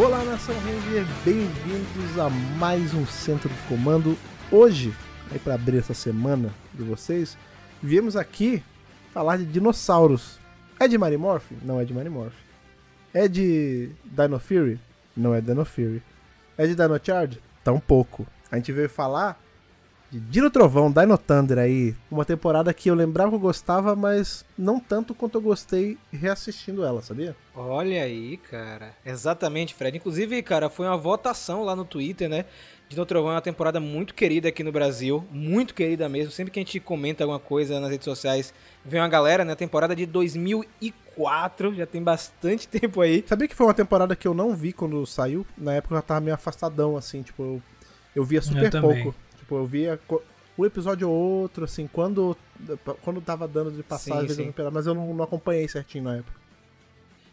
Olá, Nação Ranger, bem-vindos a mais um Centro de Comando. Hoje, aí para abrir essa semana de vocês, viemos aqui falar de dinossauros. É de Marimorph? Não é de Marimorph. É de Dino Fury? Não é Dino Fury. É de Dino Charge? Tampouco. A gente veio falar de Dino Trovão, Dino Thunder aí. Uma temporada que eu lembrava que eu gostava, mas não tanto quanto eu gostei reassistindo ela, sabia? Olha aí, cara. Exatamente, Fred. Inclusive, cara, foi uma votação lá no Twitter, né? Dino Trovão é uma temporada muito querida aqui no Brasil. Muito querida mesmo. Sempre que a gente comenta alguma coisa nas redes sociais, vem uma galera, né? Temporada de 2004. Já tem bastante tempo aí. Sabia que foi uma temporada que eu não vi quando saiu? Na época eu já tava meio afastadão, assim, tipo, eu, eu via super Eu pouco. Tipo, eu via um episódio ou outro, assim, quando, quando tava dando de passagem, Sim, sim. mas eu não, não acompanhei certinho na época.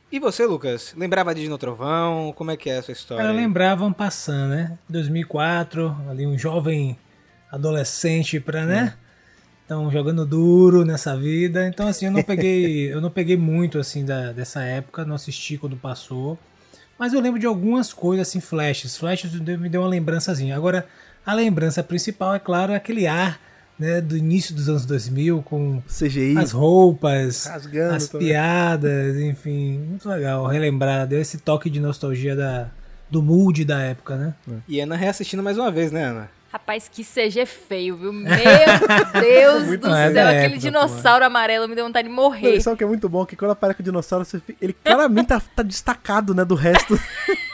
E você, Lucas? Lembrava de Dino Trovão? Como é que é a sua história? Cara, aí? lembravam passando, né? 2004, ali um jovem adolescente pra, né? Então, jogando duro nessa vida. Então, assim, eu não peguei, eu não peguei muito, assim, da, dessa época, não assisti quando passou. Mas eu lembro de algumas coisas, assim, flashes. Flashes me deu uma lembrançazinha. Agora, a lembrança principal, é claro, é aquele ar, né, do início dos anos 2000, com CGI, as roupas, rasgando as também. piadas, enfim, muito legal relembrar, deu esse toque de nostalgia da, do mood da época, né? E Ana reassistindo mais uma vez, né, Ana? Rapaz, que CG feio, viu? Meu Deus do não é céu, aquele época, dinossauro amarelo me deu vontade de Não, morrer. e sabe o que é muito bom? Que quando aparece o dinossauro, ele claramente tá, tá destacado, né, do resto.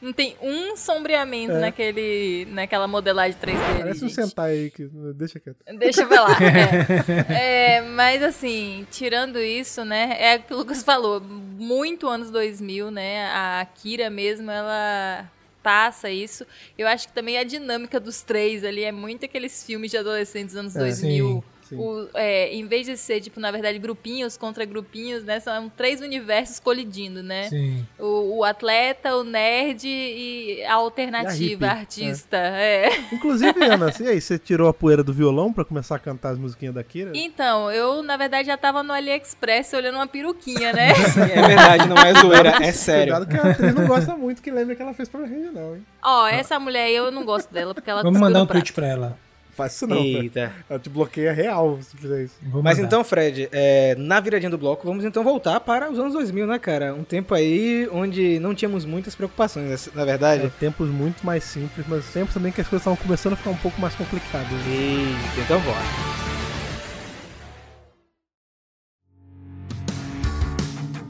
Não tem um sombreamento É. naquele, naquela modelagem 3D. ali, Parece um. Sentai aí, que, deixa quieto. Deixa eu lá. É. É, mas assim, tirando isso, né? É o que o Lucas falou. Muito anos 2000, né? A Kira mesmo, ela passa isso. Eu acho que também a dinâmica dos três ali é muito aqueles filmes de adolescentes dos anos É. 2000. Sim, sim. O, é, em vez de ser, tipo, na verdade, grupinhos contra grupinhos, né? São três universos colidindo, né? Sim. O, o atleta, o nerd e a alternativa, E a hippie, artista. É. Inclusive, Ana, e aí, você tirou a poeira do violão pra começar a cantar as musiquinhas da Kira? Então, eu, na verdade, já tava no AliExpress olhando uma peruquinha, né? É verdade, não é zoeira, é sério. Cuidado que a atriz não gosta muito que lembre que ela fez pra Ranger, não, hein? Ó, essa mulher aí eu não gosto dela, porque ela Vamos mandar um tweet pra ela. Faz isso não. Eita. Ela te bloqueia real se fizer isso. Vou Mas então, Fred, é, na viradinha do bloco, vamos então voltar para os anos 2000, né, cara? Um tempo aí onde não tínhamos muitas preocupações, na verdade. É, tempos muito mais simples, mas sempre também que as coisas estavam começando a ficar um pouco mais complicadas. né? Eita, então bora.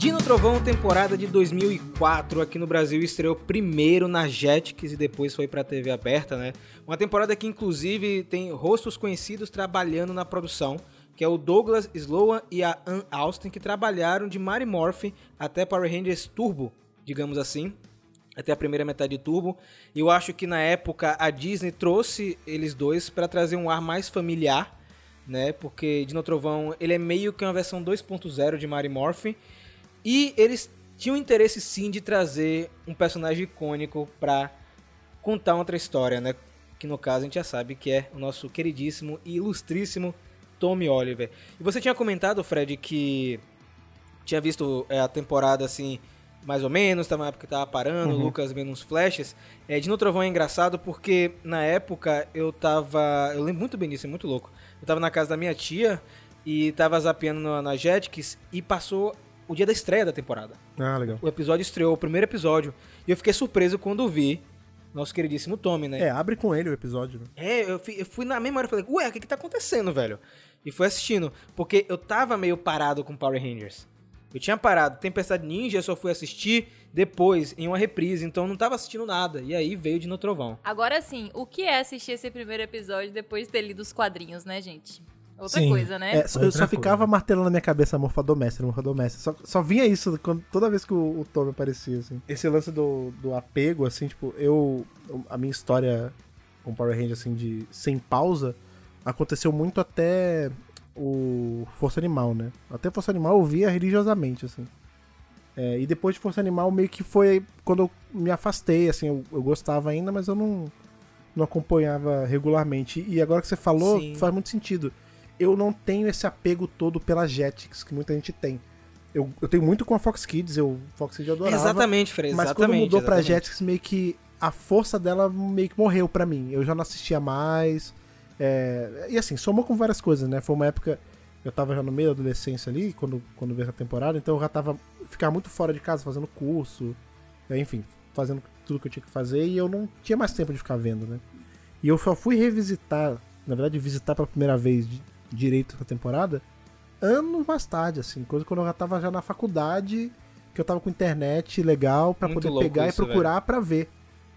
Dino Trovão, temporada de 2004, aqui no Brasil estreou primeiro na Jetix e depois foi pra TV aberta, né? Uma temporada que inclusive tem rostos conhecidos trabalhando na produção, que é o Douglas Sloan e a Ann Austin, que trabalharam de Mary Morph até Power Rangers Turbo, digamos assim, até a primeira metade de Turbo. E eu acho que na época a Disney trouxe eles dois para trazer um ar mais familiar, né? Porque Dino Trovão, ele é meio que uma versão 2.0 de Mary Morph. E eles tinham interesse sim de trazer um personagem icônico pra contar outra história, né? Que no caso a gente já sabe que é o nosso queridíssimo e ilustríssimo Tommy Oliver. E você tinha comentado, Fred, que tinha visto é, a temporada assim, mais ou menos, tava na época que tava parando, o Lucas vendo uns flashes. É, Dino Trovão é engraçado porque na época eu tava. Eu lembro muito bem disso, é muito louco. Eu tava na casa da minha tia e tava zapeando na, na Jetix e passou o dia da estreia da temporada. Ah, legal. O episódio estreou, o primeiro episódio, e eu fiquei surpreso quando vi nosso queridíssimo Tommy, né? É, abre com ele o episódio, né? É, eu fui, eu fui na mesma hora e falei, ué, o que que tá acontecendo, velho? E fui assistindo, porque eu tava meio parado com Power Rangers. Eu tinha parado, Tempestade Ninja eu só fui assistir depois, em uma reprise, então eu não tava assistindo nada. E aí veio de No Trovão. Agora sim, o que é assistir esse primeiro episódio depois de ter lido os quadrinhos, né, gente? Outra Sim. coisa, né? É, só- eu só coisa. ficava martelando na minha cabeça Morfadomestre, Morfadomestre. Só, só vinha isso quando- toda vez que o, o Tommy aparecia, assim. Esse lance do, do apego, assim, tipo, eu... A minha história com Power Ranger, assim, de sem pausa, aconteceu muito até o Força Animal, né? Até Força Animal eu via religiosamente, assim. É, e depois de Força Animal meio que foi quando eu me afastei, assim, eu, eu gostava ainda, mas eu não, não acompanhava regularmente. E agora que você falou, Sim. faz muito sentido. Eu não tenho esse apego todo pela Jetix que muita gente tem. eu, eu tenho muito com a Fox Kids, eu Fox Kids eu adorava. Exatamente, Fred, Mas quando mudou pra exatamente. Jetix, meio que a força dela meio que morreu pra mim. Eu já não assistia mais. é, E assim, somou com várias coisas, né? Foi uma época. Eu tava já no meio da adolescência ali, quando, quando veio a temporada, então eu já tava. Ficava muito fora de casa fazendo curso, é, enfim, fazendo tudo que eu tinha que fazer e eu não tinha mais tempo de ficar vendo, né? E eu só fui revisitar, na verdade, visitar pela primeira vez direito essa temporada anos mais tarde, assim, coisa quando eu já tava já na faculdade, que eu tava com internet legal pra Muito poder pegar e isso, procurar pra ver.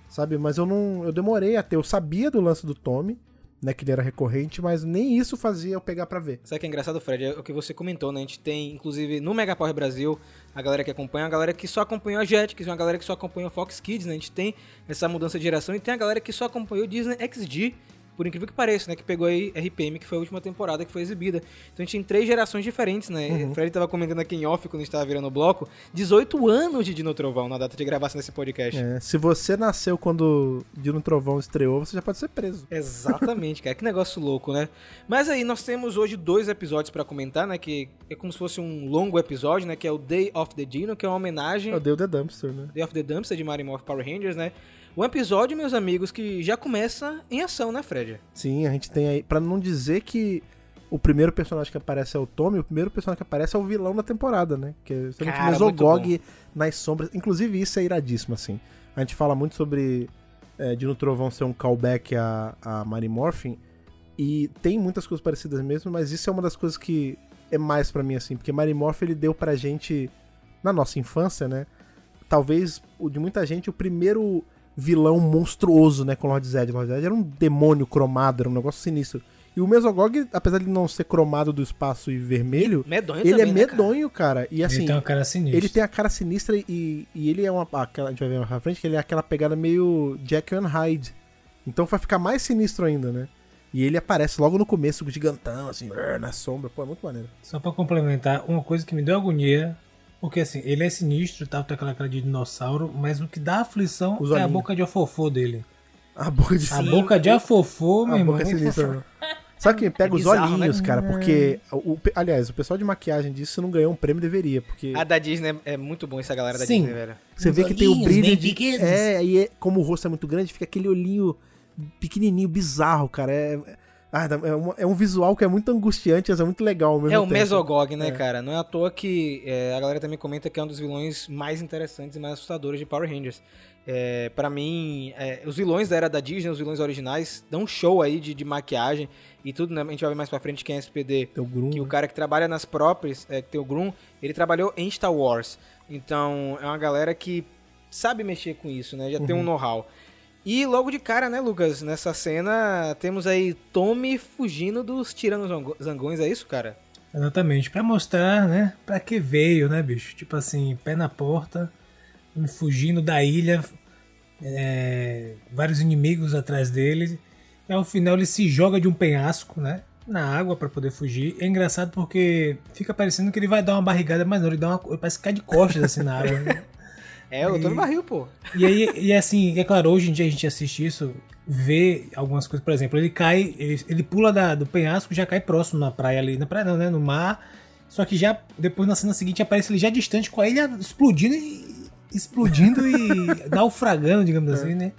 Sabe? Mas eu não. Eu demorei até. Eu sabia do lance do Tommy, né? Que ele era recorrente, mas nem isso fazia eu pegar pra ver. Sabe o que é engraçado, Fred? É o que você comentou, né? A gente tem, inclusive, no Mega Power Brasil, a galera que acompanha, a galera que só acompanhou a Jetix, uma galera que só acompanhou a Fox Kids, né? A gente tem essa mudança de geração e tem a galera que só acompanhou o Disney XD, por incrível que pareça, né? Que pegou aí RPM, que foi a última temporada que foi exibida. Então a gente tem três gerações diferentes, né? Uhum. O Fred tava comentando aqui em off, quando a gente tava virando o bloco, 18 anos de Dino Trovão na data de gravação desse podcast. É, se você nasceu quando Dino Trovão estreou, você já pode ser preso. Exatamente, cara. Que negócio louco, né? Mas aí, nós temos hoje dois episódios pra comentar, né? Que é como se fosse um longo episódio, né? Que é o Day of the Dino, que é uma homenagem dei o The Dumpster, né? Day of the Dumpster de Mario Morph Power Rangers, né? Um episódio, meus amigos, que já começa em ação, né, Fred? Sim, a gente tem aí. Pra não dizer que o primeiro personagem que aparece é o Tommy, o primeiro personagem que aparece é o vilão da temporada, né? Que é justamente Cara, Mesogog nas sombras. Inclusive, isso é iradíssimo, assim. A gente fala muito sobre é, Dino Trovão ser um callback a, a Mary Morphin. E tem muitas coisas parecidas mesmo, mas isso é uma das coisas que é mais pra mim, assim. Porque Mary Morphin, ele deu pra gente, na nossa infância, né? Talvez, o de muita gente, o primeiro vilão monstruoso, né, com Lord Zed. Lord Zed era um demônio cromado, era um negócio sinistro. E o Mesogog, apesar de não ser cromado do espaço e vermelho, Medonho ele também, é né, cara? medonho, cara. E assim, ele tem uma cara sinistra. ele tem a cara sinistra e, e ele é uma. Aquela, a gente vai ver mais pra frente que ele é aquela pegada meio Jack and Hyde. Então vai ficar mais sinistro ainda, né? E ele aparece logo no começo, gigantão, assim, na sombra. Pô, é muito maneiro. Só pra complementar, uma coisa que me deu agonia, porque assim, ele é sinistro, tá, tem aquela cara de dinossauro, mas o que dá aflição Os é a boca de afofô dele. A boca de A Sim, boca de afofô, meu A irmão. boca é sinistra. né? Sabe quem pega É os bizarro, olhinhos, né? cara? Porque. O, o- aliás, o pessoal de maquiagem disso não ganhou um prêmio, deveria. Porque A da Disney é é muito bom essa galera da Sim. Disney, velho. você Os vê que tem o olhinhos brilho bem de. pequenos. É, aí é- como o rosto é muito grande, fica aquele olhinho pequenininho, bizarro, cara. É, ah, é, um, é um visual que é muito angustiante, mas é muito legal mesmo É o tempo. Mesogog, né, É. cara? Não é à toa que é, a galera também comenta que é um dos vilões mais interessantes e mais assustadores de Power Rangers. É, para mim, é, os vilões da era da Disney, os vilões originais, dão um show aí de, de maquiagem e tudo, né? A gente vai ver mais pra frente quem é SPD. Tem o Grum, Que o né? cara que trabalha nas próprias, é, que tem o Grum, ele trabalhou em Star Wars. Então, é uma galera que sabe mexer com isso, né? Já tem um Uhum. know-how. E logo de cara, né, Lucas? Nessa cena, temos aí Tommy fugindo dos tiranos zangões, é isso, cara? Exatamente, pra mostrar, né, pra que veio, né, bicho? Tipo assim, pé na porta, fugindo da ilha, é, vários inimigos atrás dele. E ao final ele se joga de um penhasco, né, na água pra poder fugir. É engraçado porque fica parecendo que ele vai dar uma barrigada, mas não, ele dá uma, parece que cai de costas assim na água. né? É, o Tommy E- Barril, pô. E aí, e assim, é claro, hoje em dia a gente assiste isso, vê algumas coisas, por exemplo, ele cai, ele, ele pula da- do penhasco e já cai próximo na praia ali, na praia não, né, no mar, só que já, depois na cena seguinte aparece ele já distante com a ilha explodindo e explodindo e naufragando, digamos assim, né,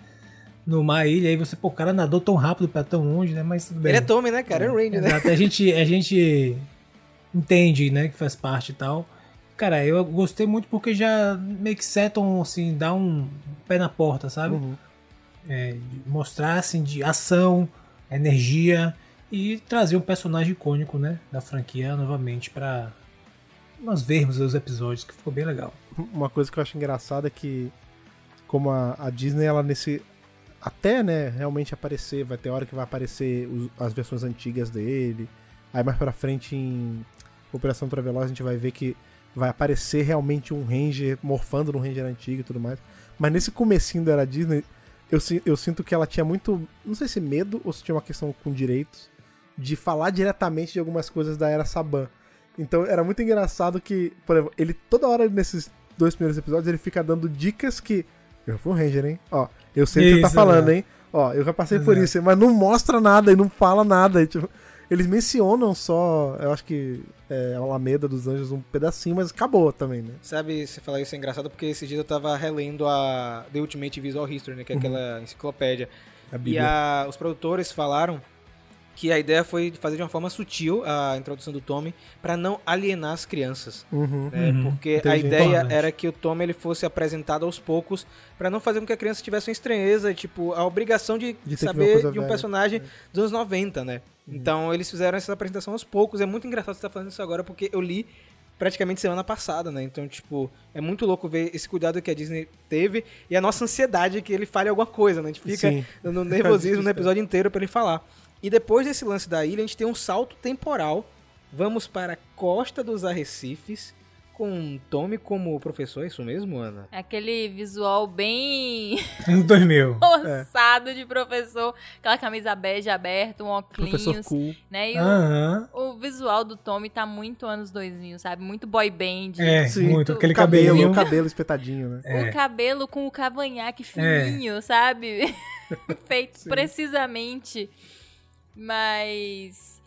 no mar ilha, aí você, pô, o cara nadou tão rápido pra tão longe, né, mas tudo bem. Ele é Tommy, né, cara? É o Ranger, né? Exato, a gente, a gente entende, né, que faz parte e tal. Cara, eu gostei muito porque já meio que setam, assim, dá um pé na porta, sabe? Uhum. É, de mostrar, assim, de ação, energia e trazer um personagem icônico, né, da franquia novamente pra nós vermos os episódios, que ficou bem legal. Uma coisa que eu acho engraçada é que, como a, a Disney, ela nesse. Até, né, realmente aparecer, vai ter hora que vai aparecer os- as versões antigas dele. Aí mais pra frente em Operação Traveloz a gente vai ver que vai aparecer realmente um Ranger morfando no Ranger antigo e tudo mais. Mas nesse comecinho da era Disney, eu, eu sinto que ela tinha muito. Não sei se medo ou se tinha uma questão com direitos. De falar diretamente de algumas coisas da era Saban. Então era muito engraçado que, por exemplo, ele toda hora nesses dois primeiros episódios ele fica dando dicas que. Eu fui um Ranger, hein? Ó, eu sei o que você tá falando, exato. hein? Ó, eu já passei por Exato. isso, mas não mostra nada e não fala nada. e, tipo, Eles mencionam só, eu acho que é, Alameda dos Anjos um pedacinho, mas acabou também, né? Sabe, você falar isso é engraçado porque esse dia eu tava relendo a The Ultimate Visual History, né? Que é aquela enciclopédia. A E a- os produtores falaram que a ideia foi fazer de uma forma sutil a introdução do Tommy pra não alienar as crianças. Uhum. né? Uhum. Porque a ideia Importante. era que o Tommy ele fosse apresentado aos poucos pra não fazer com que a criança tivesse uma estranheza, tipo, a obrigação de, De saber de um velha. personagem dos anos 90, né? Então eles fizeram essa apresentação aos poucos. É muito engraçado você estar falando isso agora porque eu li praticamente semana passada, né? Então, tipo, é muito louco ver esse cuidado que a Disney teve e a nossa ansiedade que ele fale alguma coisa, né? A gente fica Sim. no nervosismo no episódio inteiro pra ele falar. E depois desse lance da ilha, a gente tem um salto temporal. Vamos para a costa dos arrecifes com Tommy como professor, é isso mesmo, Ana? Aquele visual bem Anos 2000. ossado de professor. Aquela camisa bege aberta, um óculos, Professor Cool. né? E o- o, visual do Tommy tá muito anos 2000, sabe? Muito boy band. É, Sim. muito. Aquele cabelo, cabelinho. o cabelo espetadinho, né? É. O cabelo com o cavanhaque fininho, sabe? Feito precisamente. Mas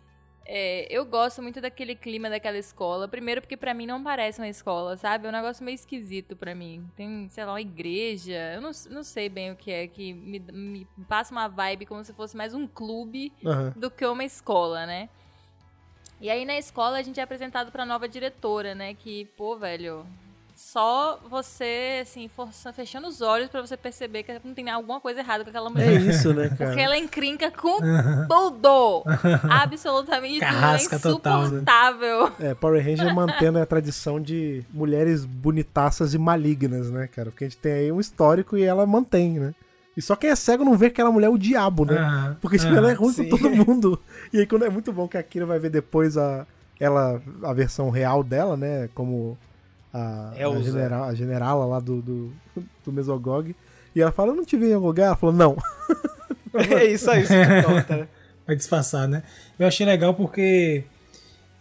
é, eu gosto muito daquele clima daquela escola. Primeiro porque pra mim não parece uma escola, sabe? É um negócio meio esquisito pra mim. Tem, sei lá, uma igreja. Eu não, não sei bem o que é, que me, me passa uma vibe como se fosse mais um clube Aham. do que uma escola, né? E aí na escola a gente é apresentado pra nova diretora, né? Que, pô, velho, só você, assim, força, fechando os olhos pra você perceber que não tem alguma coisa errada com aquela É mulher. isso, né, Porque cara? ela encrinca com tudo. Absolutamente tudo. É Carrasca total, né? insuportável. É, Power Ranger mantendo a tradição de mulheres bonitaças e malignas, né, cara? Porque a gente tem aí um histórico e ela mantém, né? E só quem é cego não vê que aquela mulher é o diabo, né? Porque tipo, ela é ruim sim. com todo mundo. E aí quando é muito bom que a Kira vai ver depois a, ela, a versão real dela, né? Como a, a, Elsa. general, a generala lá do, do, do Mesogog. E ela fala, eu não te vi em algum lugar. Ela falou, não. É isso aí, isso que conta, né? Vai disfarçar, né? Eu achei legal porque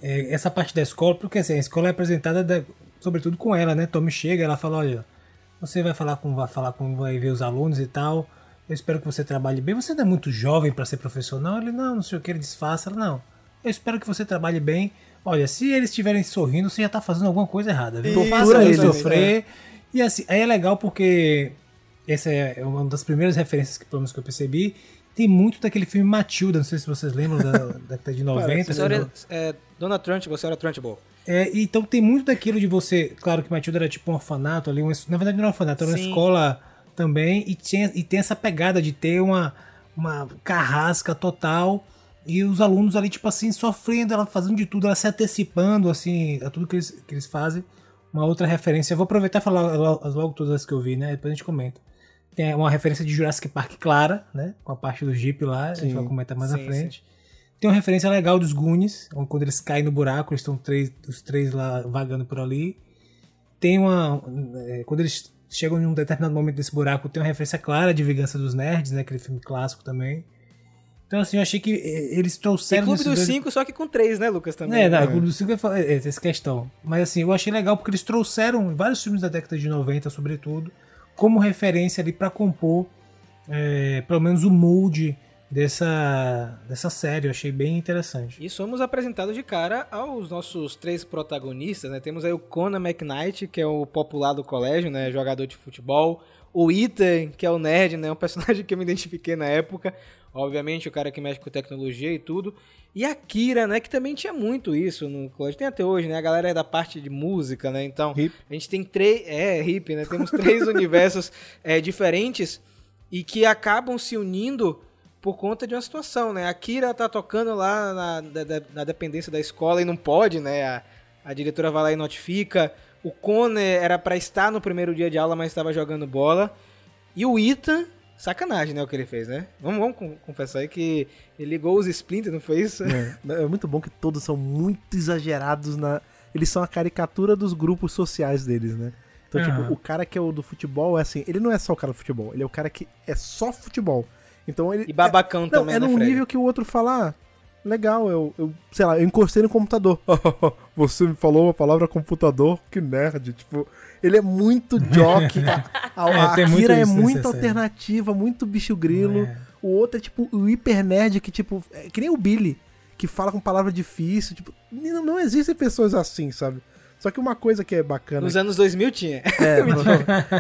é, essa parte da escola, porque assim, a escola é apresentada da- sobretudo com ela, né? Tommy chega, ela fala, olha, você vai falar com, vai falar com, vai ver os alunos e tal. Eu espero que você trabalhe bem. Você não é muito jovem para ser professor, não? Ele não, não sei o que, ele disfarça. Ela, não. Eu espero que você trabalhe bem. Olha, se eles estiverem sorrindo, você já tá fazendo alguma coisa errada. Viu? Faça eles, sofrer. E assim, aí é legal porque essa é uma das primeiras referências que, pelo menos que eu percebi. Tem muito daquele filme Matilda, não sei se vocês lembram da da década de 90. Senhora, né? é, Dona Trunchbull, senhora Trunchbull. É, então tem muito daquilo de você. Claro que Matilda era tipo um orfanato ali, uma, na verdade não era um orfanato, era uma Sim. escola também, e, tinha, e tem essa pegada de ter uma, uma carrasca total. E os alunos ali, tipo assim, sofrendo, ela fazendo de tudo, ela se antecipando, assim, a tudo que eles, que eles fazem. Uma outra referência, eu vou aproveitar e falar logo todas as que eu vi, né? Depois a gente comenta. Tem uma referência de Jurassic Park clara, né? Com a parte do Jeep lá, a gente Sim. vai comentar mais à Sim, frente. Tem uma referência legal dos Goonies, onde quando eles caem no buraco, eles estão três, os três lá vagando por ali. Tem uma. é, quando eles chegam em um determinado momento desse buraco, tem uma referência clara de Vingança dos Nerds, né? Aquele filme clássico também. Então, assim, eu achei que é, eles E trouxeram. Clube nesses dos dois- Cinco, só que com três, né, Lucas, também. é, não, né? o Clube dos Cinco é, é, é essa questão. Mas assim, eu achei legal porque eles trouxeram vários filmes da década de 90, sobretudo, como referência ali pra compor é, pelo menos o mood dessa, dessa série. Eu achei bem interessante. E somos apresentados de cara aos nossos três protagonistas, né? Temos aí o Conan McKnight, que é o popular do colégio, né? Jogador de futebol. O Ethan, que é o nerd, né? Um personagem que eu me identifiquei na época. Obviamente, o cara que mexe com tecnologia e tudo. E a Kira, né? Que também tinha muito isso no colégio. Tem até hoje, né? A galera é da parte de música, né? Então, Hip. a gente tem três... É, hip, né? Temos três universos é, diferentes e que acabam se unindo por conta de uma situação, né? A Kira tá tocando lá na, da- na dependência da escola e não pode, né? A, a diretora vai lá e notifica. O Cone era pra estar no primeiro dia de aula, mas estava jogando bola. E o Ethan, sacanagem, né? O que ele fez, né? Vamos, vamos con- confessar aí que ele ligou os Splinter, não foi isso? É, é muito bom que todos são muito exagerados na. Eles são a caricatura dos grupos sociais deles, né? Então, Aham. tipo, o cara que é o do futebol é assim, ele não é só o cara do futebol, ele é o cara que é só futebol. Então ele. E babacão é, não, também, é né, num Fred? nível que o outro fala, ah, legal, eu, eu, sei lá, eu encostei no computador. Você me falou a palavra computador, que nerd. Tipo, ele é muito jock. A, a, É, a tem muito Akira é nessa muito alternativa, muito bicho grilo. É. O outro é tipo o hiper nerd que, tipo, é que nem o Billy. que fala com palavra difícil. Tipo, não, não existem pessoas assim, sabe? Só que uma coisa que é bacana. Nos anos 2000 tinha. É,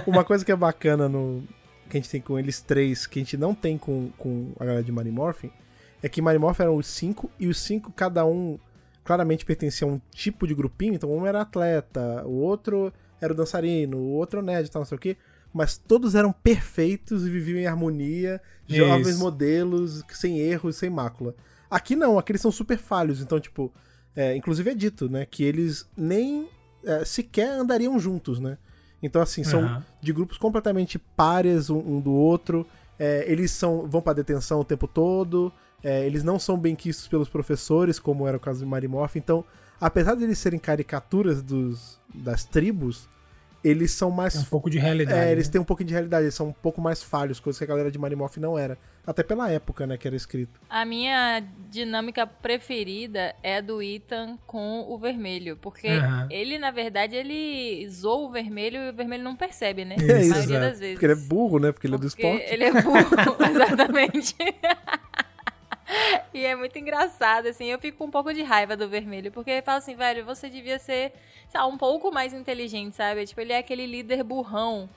uma coisa que é bacana no. Que a gente tem com eles três, que a gente não tem com, com a galera de Mighty Morphin, é que Morphin eram os cinco, e os cinco, cada um claramente pertencia a um tipo de grupinho. Então, um era atleta, o outro era o dançarino, o outro nerd e tal, não sei o quê. Mas todos eram perfeitos e viviam em harmonia, jovens Isso. modelos, sem erros, sem mácula. Aqui não, aqui eles são super falhos, então, tipo, é, inclusive é dito, né, que eles nem é, sequer andariam juntos, né? Então, assim, são Aham. de grupos completamente pares um, um do outro. é, eles são vão pra detenção o tempo todo. É, eles não são bem quistos pelos professores, como era o caso de Marimorph. Então, apesar de eles serem caricaturas dos, das tribos, eles são mais. Tem um pouco de realidade. É, eles né? têm um pouquinho de realidade, eles são um pouco mais falhos, coisa que a galera de Marimorph não era. Até pela época, né, que era escrito. A minha dinâmica preferida é a do Ethan com o vermelho. Porque Aham. ele, na verdade, ele zoa o vermelho e o vermelho não percebe, né? Isso, a maioria exato. das vezes. Porque ele é burro, né? Porque ele é do Porque esporte. Ele é burro, exatamente. e é muito engraçado, assim. Eu fico com um pouco de raiva do vermelho, porque ele fala assim, velho, você devia ser, lá, um pouco mais inteligente, sabe? Tipo, ele é aquele líder burrão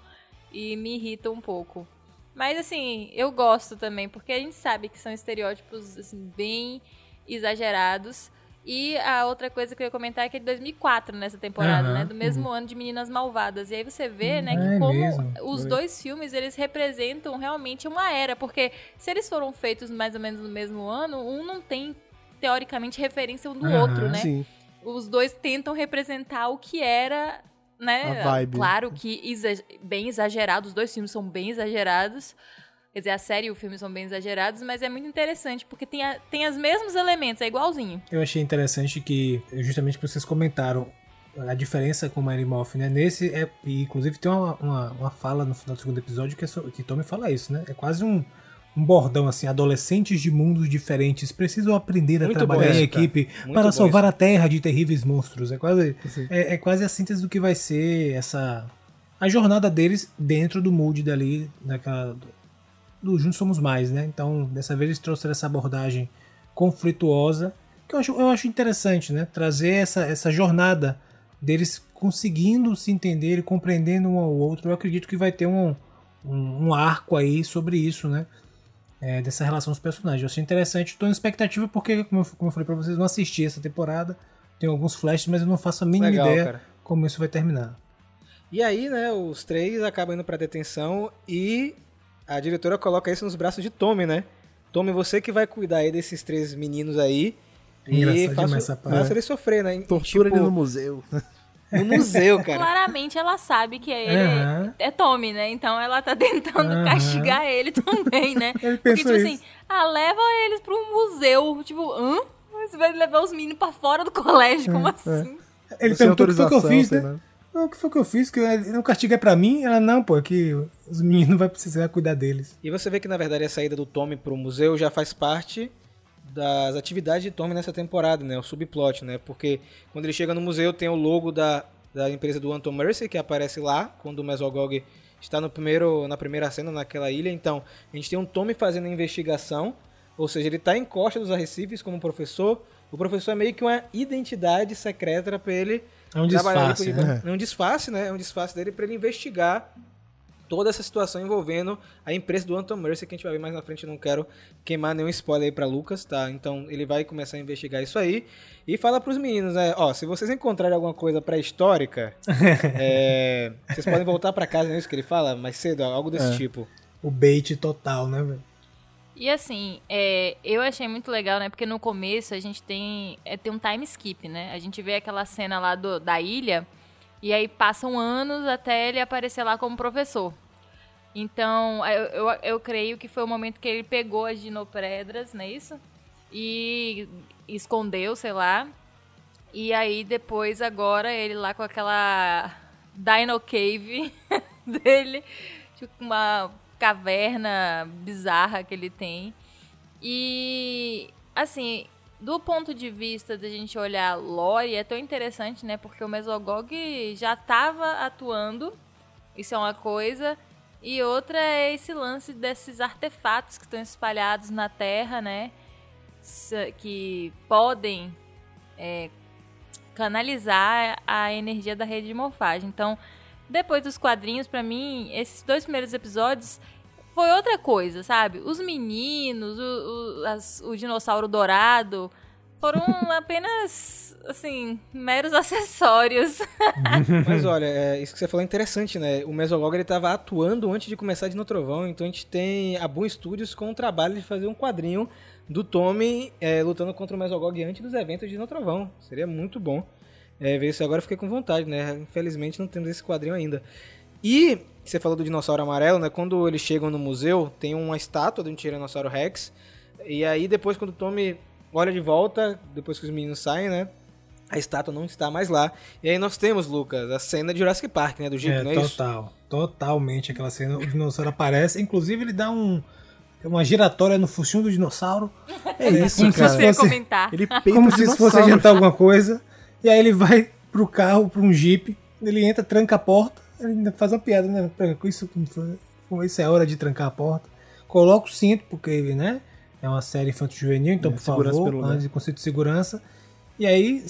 e me irrita um pouco. Mas, assim, eu gosto também, porque a gente sabe que são estereótipos, assim, bem exagerados. E a outra coisa que eu ia comentar é que é de 2004 nessa temporada, Aham, né? Do mesmo ano de Meninas Malvadas. E aí você vê, né, É que como mesmo. os dois filmes, eles representam realmente uma era. Porque se eles foram feitos mais ou menos no mesmo ano, um não tem, teoricamente, referência um do Aham, outro, né? Sim. Os dois tentam representar o que era, né? Claro que exa- bem exagerado, os dois filmes são bem exagerados. Quer dizer, a série e o filme são bem exagerados, mas é muito interessante, porque tem, a- tem os mesmos elementos, é igualzinho. Eu achei interessante que, justamente que vocês comentaram, a diferença com o Mary Moff, né? Nesse, é, e inclusive tem uma, uma, uma fala no final do segundo episódio que, é so- que Tommy fala isso, né? É quase um, um bordão, assim, adolescentes de mundos diferentes precisam aprender a Muito trabalhar em isso, equipe Muito para salvar a Terra de terríveis monstros. É quase, é, é quase a síntese do que vai ser essa... A jornada deles dentro do mood dali, daquela... Do Juntos Somos Mais, né? Então, dessa vez eles trouxeram essa abordagem conflituosa, que eu acho, eu acho interessante, né? Trazer essa, essa jornada deles conseguindo se entender e compreendendo um ao outro. Eu acredito que vai ter um, um, um arco aí sobre isso, né? É, dessa relação dos personagens. Eu achei interessante. Estou em expectativa porque, como eu, como eu falei pra vocês, não assisti essa temporada. Tem alguns flashes, mas eu não faço a mínima Legal, ideia cara. como isso vai terminar. E aí, né, os três acabam indo pra detenção e a diretora coloca isso nos braços de Tommy, né? Tommy, você que vai cuidar aí desses três meninos aí. E Engraçado faça, demais essa parte. faça eles sofrer, né? E, Tortura tipo, ele no museu. no museu, cara. Claramente ela sabe que ele Aham. é Tommy, né? Então ela tá tentando Aham. castigar ele também, né? Ele Porque, pensou tipo isso. assim, ah, leva eles pra um museu. Tipo, hã? Você vai levar os meninos pra fora do colégio, como assim? Ele Sem perguntou o que foi que eu fiz, sem né? O que foi que eu fiz? Que o castigo é pra mim? Ela, não, pô, é que os meninos vão precisar cuidar deles. E você vê que, na verdade, a saída do Tommy pro museu já faz parte das atividades de Tommy nessa temporada, né? O subplot, né? Porque quando ele chega no museu tem o logo da, da empresa do Anton Mercy que aparece lá, quando o Mesogog está no primeiro, na primeira cena naquela ilha. Então, a gente tem um Tommy fazendo a investigação, ou seja, ele está em costa dos arrecifes como professor. O professor é meio que uma identidade secreta para ele É um disfarce, né? É um disfarce, né? É um disfarce dele para ele investigar toda essa situação envolvendo a empresa do Anton Mercer, que a gente vai ver mais na frente, eu não quero queimar nenhum spoiler aí pra Lucas, tá? Então ele vai começar a investigar isso aí e fala pros meninos, né? Ó, se vocês encontrarem alguma coisa pré-histórica, é, vocês podem voltar pra casa, não é isso que ele fala? Mais cedo, algo desse É. tipo. O bait total, né, velho? E assim, é, eu achei muito legal, né? Porque no começo a gente tem, é, tem um time skip, né? A gente vê aquela cena lá do- da ilha e aí passam anos até ele aparecer lá como professor. Então, eu, eu, eu creio que foi o momento que ele pegou as dinopredras, não é isso? E escondeu, sei lá. E aí depois, agora, ele lá com aquela Dino Cave dele, tipo uma caverna bizarra que ele tem. E, assim, do ponto de vista da gente olhar lore, é tão interessante, né? Porque o Mesogog já estava atuando, isso é uma coisa. E outra é esse lance desses artefatos que estão espalhados na Terra, né? que podem é, canalizar a energia da rede de morfagem. Então, depois dos quadrinhos, pra mim, esses dois primeiros episódios foi outra coisa, sabe? Os meninos, o, o, as- o dinossauro dourado foram apenas, assim, meros acessórios. Mas olha, é, isso que você falou é interessante, né? O Mesogog ele tava atuando antes de começar de No Trovão, então a gente tem a Boom Studios com o trabalho de fazer um quadrinho do Tommy é, lutando contra o Mesogog antes dos eventos de No Trovão. Seria muito bom é, ver isso agora, eu fiquei com vontade, né? Infelizmente não temos esse quadrinho ainda. E você falou do dinossauro amarelo, né? Quando eles chegam no museu, tem uma estátua de um Tiranossauro Rex. E aí depois quando o Tommy olha de volta, depois que os meninos saem, né? A estátua não está mais lá. E aí nós temos, Lucas, a cena de Jurassic Park, né? Do Jeep, É, não é isso? total. Totalmente aquela cena. O dinossauro aparece. Inclusive, ele dá um. Uma giratória no focinho do dinossauro. É isso, Como se cara. Fosse- comentar. Ele peita como se isso fosse adiantar alguma coisa. E aí ele vai pro carro, pra um jeep. Ele entra, tranca a porta. Ele ainda faz uma piada, né? Com Isso, com isso é hora de trancar a porta. Coloca o cinto, porque, né? É uma série infanto-juvenil, então, É, por favor, pelo lugar. antes de conceito de segurança. E aí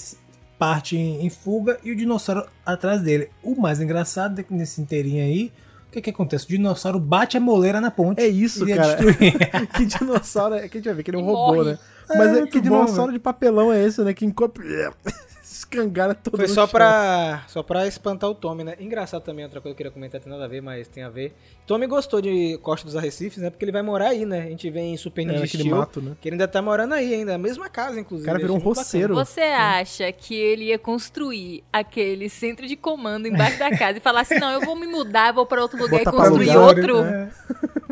parte em, em fuga e o dinossauro atrás dele. O mais engraçado é que nesse inteirinho aí, o que que acontece? O dinossauro bate a moleira na ponte. É isso, e ia cara. destruir. que dinossauro é? Que a gente vai ver que ele é um robô, morre. né? Mas é, que bom, dinossauro de papelão é esse, né? Que encobre... escangara todo Foi só pra, só pra espantar o Tommy, né? Engraçado também, outra coisa que eu queria comentar, tem nada a ver, mas tem a ver. Tommy gostou de Costa dos Arrecifes, né? Porque ele vai morar aí, né? A gente vê em Super É, Ninja Steel, mato, né? que ele ainda tá morando aí ainda, a mesma casa, inclusive. O cara virou um roceiro. Você acha que ele ia construir aquele centro de comando embaixo da casa e falar assim, não, eu vou me mudar, vou pra outro lugar Botar e construir alugar, outro? É.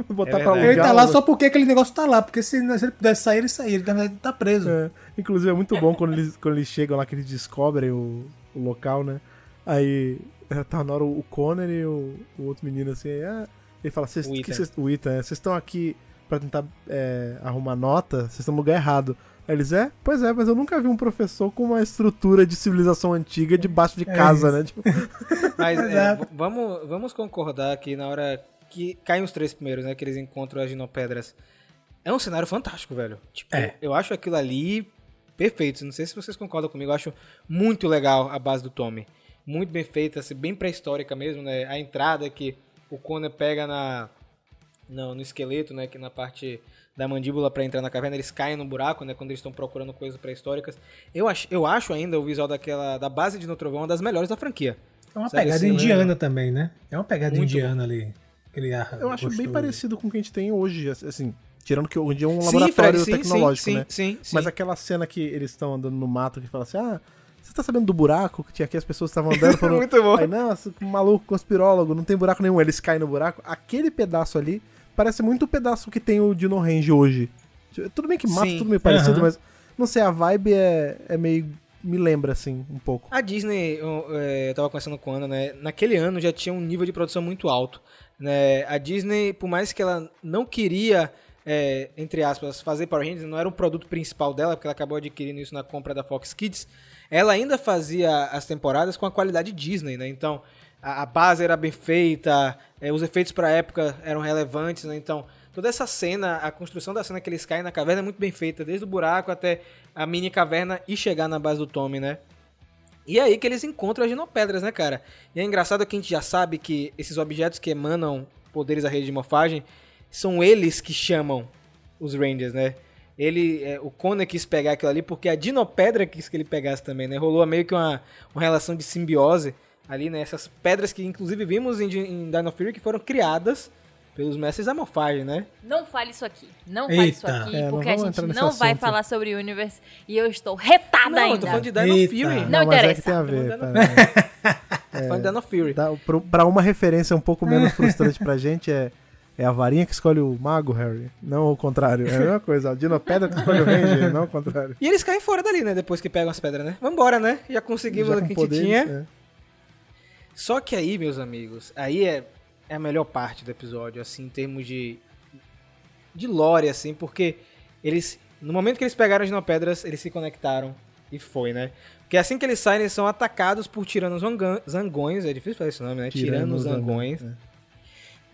Botar É pra. Ele tá lá só porque aquele negócio tá lá. Porque se, se ele pudesse sair, ele saía. Ele na verdade tá preso. É, inclusive é muito bom quando eles, quando eles chegam lá, que eles descobrem o, o local, né? Aí é, tá na hora o Connor e o, o outro menino assim, aí, ah, ele fala, "Cês- O Ethan. cês- o Ethan, é, vocês estão aqui pra tentar é, arrumar nota, vocês estão no lugar errado. Aí eles, é? Pois é, mas eu nunca vi um professor com uma estrutura de civilização antiga debaixo de É casa, isso. né? Tipo, Mas é, vamos, vamos concordar que na hora que caem os três primeiros, né? Que eles encontram as ginopedras. É um cenário fantástico, velho. Tipo, É. eu acho aquilo ali perfeito. Não sei se vocês concordam comigo. Eu acho muito legal a base do Tommy. Muito bem feita, assim, bem pré-histórica mesmo, né? A entrada que o Connor pega na, no, no esqueleto, né? Que na parte da mandíbula pra entrar na caverna, eles caem no buraco, né? Quando eles estão procurando coisas pré-históricas. Eu acho, eu acho ainda o visual daquela da base de No Trovão uma das melhores da franquia. É uma pegada assim, indiana também, né? É uma pegada Muito indiana ali. Aquele ar eu acho bem gostoso. parecido com o que a gente tem hoje, assim, tirando que hoje é um Sim, laboratório Fred, sim, tecnológico, sim, né? Sim, sim, Mas aquela cena que eles estão andando no mato, que fala assim, ah, você tá sabendo do buraco que tinha aqui, as pessoas estavam andando, foram... Muito bom. Aí, que maluco, conspirólogo, não tem buraco nenhum, eles caem no buraco. Aquele pedaço ali parece muito o pedaço que tem o Dino Range hoje. Tudo bem que mato, Sim. tudo meio parecido, mas, não sei, a vibe é, é meio... me lembra, assim, um pouco. A Disney, eu, é, eu tava conversando com a Ana, né? Naquele ano já tinha um nível de produção muito alto. Né? A Disney, por mais que ela não queria, é, entre aspas, fazer Power Rangers, não era o produto principal dela, porque ela acabou adquirindo isso na compra da Fox Kids, ela ainda fazia as temporadas com a qualidade Disney, né? Então, a, a base era bem feita, é, os efeitos pra época eram relevantes, né? Então, toda essa cena, a construção da cena que eles caem na caverna é muito bem feita, desde o buraco até a mini caverna e chegar na base do Tommy, né? E é aí que eles encontram as ginopedras, né, cara? E é engraçado que a gente já sabe que esses objetos que emanam poderes da rede de morfagem são eles que chamam os Rangers, né? Ele, é, o Conan quis pegar aquilo ali porque a dinopedra quis que ele pegasse também, né? Rolou meio que uma, uma relação de simbiose ali, né? Essas pedras que inclusive vimos em, em Dino Fury que foram criadas pelos mestres da morfagem, né? Não fale isso aqui. Não fale isso aqui, É, não porque a gente não vai assunto. falar sobre o Universe e eu estou retada Não, ainda. eu tô falando de Dino Eita. Fury. Não mas é interessa. que tem a ver, Não, tá? Tô falando de Dino Fury. Dá- pro- Pra uma referência um pouco menos frustrante pra gente, é, é a varinha que escolhe o mago, Harry. Não o contrário. É a mesma coisa. A dinopedra que escolhe o ranger, não o contrário. E eles caem fora dali, né? Depois que pegam as pedras, né? Vambora, né? Já conseguimos Já o que a gente tinha. é. Só que aí, meus amigos, aí é, é a melhor parte do episódio, assim, em termos de. de lore, assim, porque eles. No momento que eles pegaram as dinopedras, eles se conectaram e foi, né? Porque assim que eles saem, eles são atacados por tiranos zangões, é difícil falar esse nome, né? Tiranos zangões. é.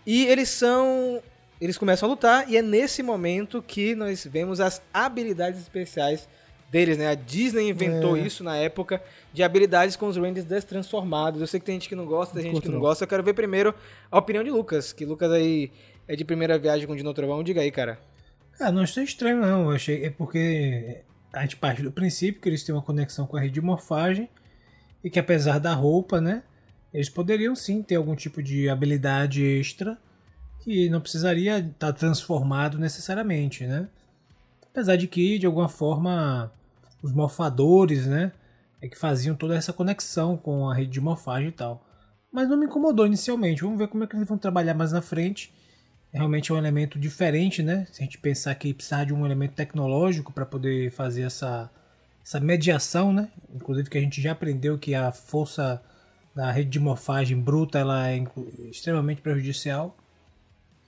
E eles são eles começam a lutar e é nesse momento que nós vemos as habilidades especiais deles, né? A Disney inventou É. isso na época de habilidades com os Rangers destransformados. Eu sei que tem gente que não gosta, tem gente que não não. gosta. Eu quero ver primeiro a opinião de Lucas, que Lucas aí é de primeira viagem com o Dino Trovão. Diga aí, cara. Ah, não achei estranho não. Eu achei é porque a gente parte do princípio que eles têm uma conexão com a rede de morfagem e que apesar da roupa, né, eles poderiam sim ter algum tipo de habilidade extra que não precisaria estar transformado necessariamente, né? Apesar de que de alguma forma os morfadores, né, é que faziam toda essa conexão com a rede de morfagem e tal. Mas não me incomodou inicialmente. Vamos ver como é que eles vão trabalhar mais na frente realmente é um elemento diferente, né? Se a gente pensar que precisar de um elemento tecnológico para poder fazer essa, essa mediação, né? Inclusive que a gente já aprendeu que a força da rede de morfagem bruta ela é extremamente prejudicial.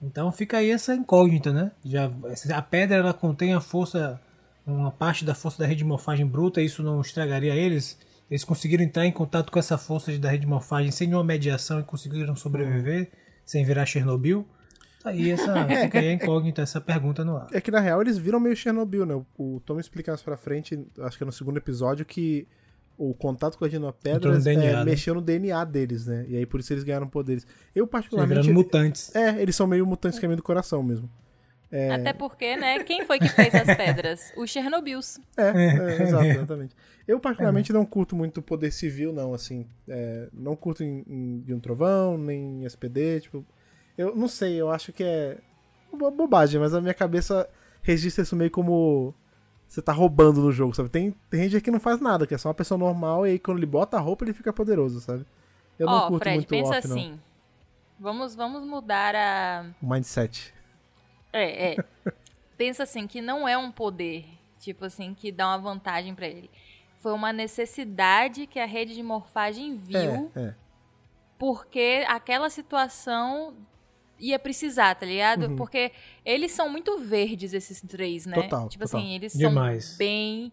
Então fica aí essa incógnita, né? Já, a pedra ela contém a força, uma parte da força da rede de morfagem bruta, isso não estragaria eles? Eles conseguiram entrar em contato com essa força da rede de morfagem sem nenhuma mediação e conseguiram sobreviver sem virar Chernobyl? Tá Aí essa, fica aí a incógnita, essa pergunta no ar. É que na real eles viram meio Chernobyl, né? O, Tom explica mais pra frente, acho que é no segundo episódio, que o contato com a DNA, é, né? mexeu no DNA deles, né? E aí por isso eles ganharam poderes. Eu, particularmente. virando mutantes. É, eles são meio mutantes caminho do coração mesmo. Até porque, né? Quem foi que fez as pedras? Os Chernobyls. É, é, exato, exatamente. Eu, particularmente, não curto muito poder civil, não, assim. É, não curto em, em de um trovão, nem em SPD, tipo. Eu não sei, eu acho que é uma bobagem, mas a minha cabeça registra isso meio como você tá roubando no jogo, sabe? Tem, tem Ranger que não faz nada, que é só uma pessoa normal, e aí quando ele bota a roupa ele fica poderoso, sabe? Eu não Ó, curto Fred, muito pensa off, não. assim. Vamos, vamos mudar a. O mindset. É, é. pensa assim, que não é um poder, tipo assim, que dá uma vantagem pra ele. Foi uma necessidade que a rede de morfagem viu, É, é. porque aquela situação ia precisar, tá ligado? Uhum. Porque eles são muito verdes, esses três, né? Total, tipo total. assim, eles Demais. são bem.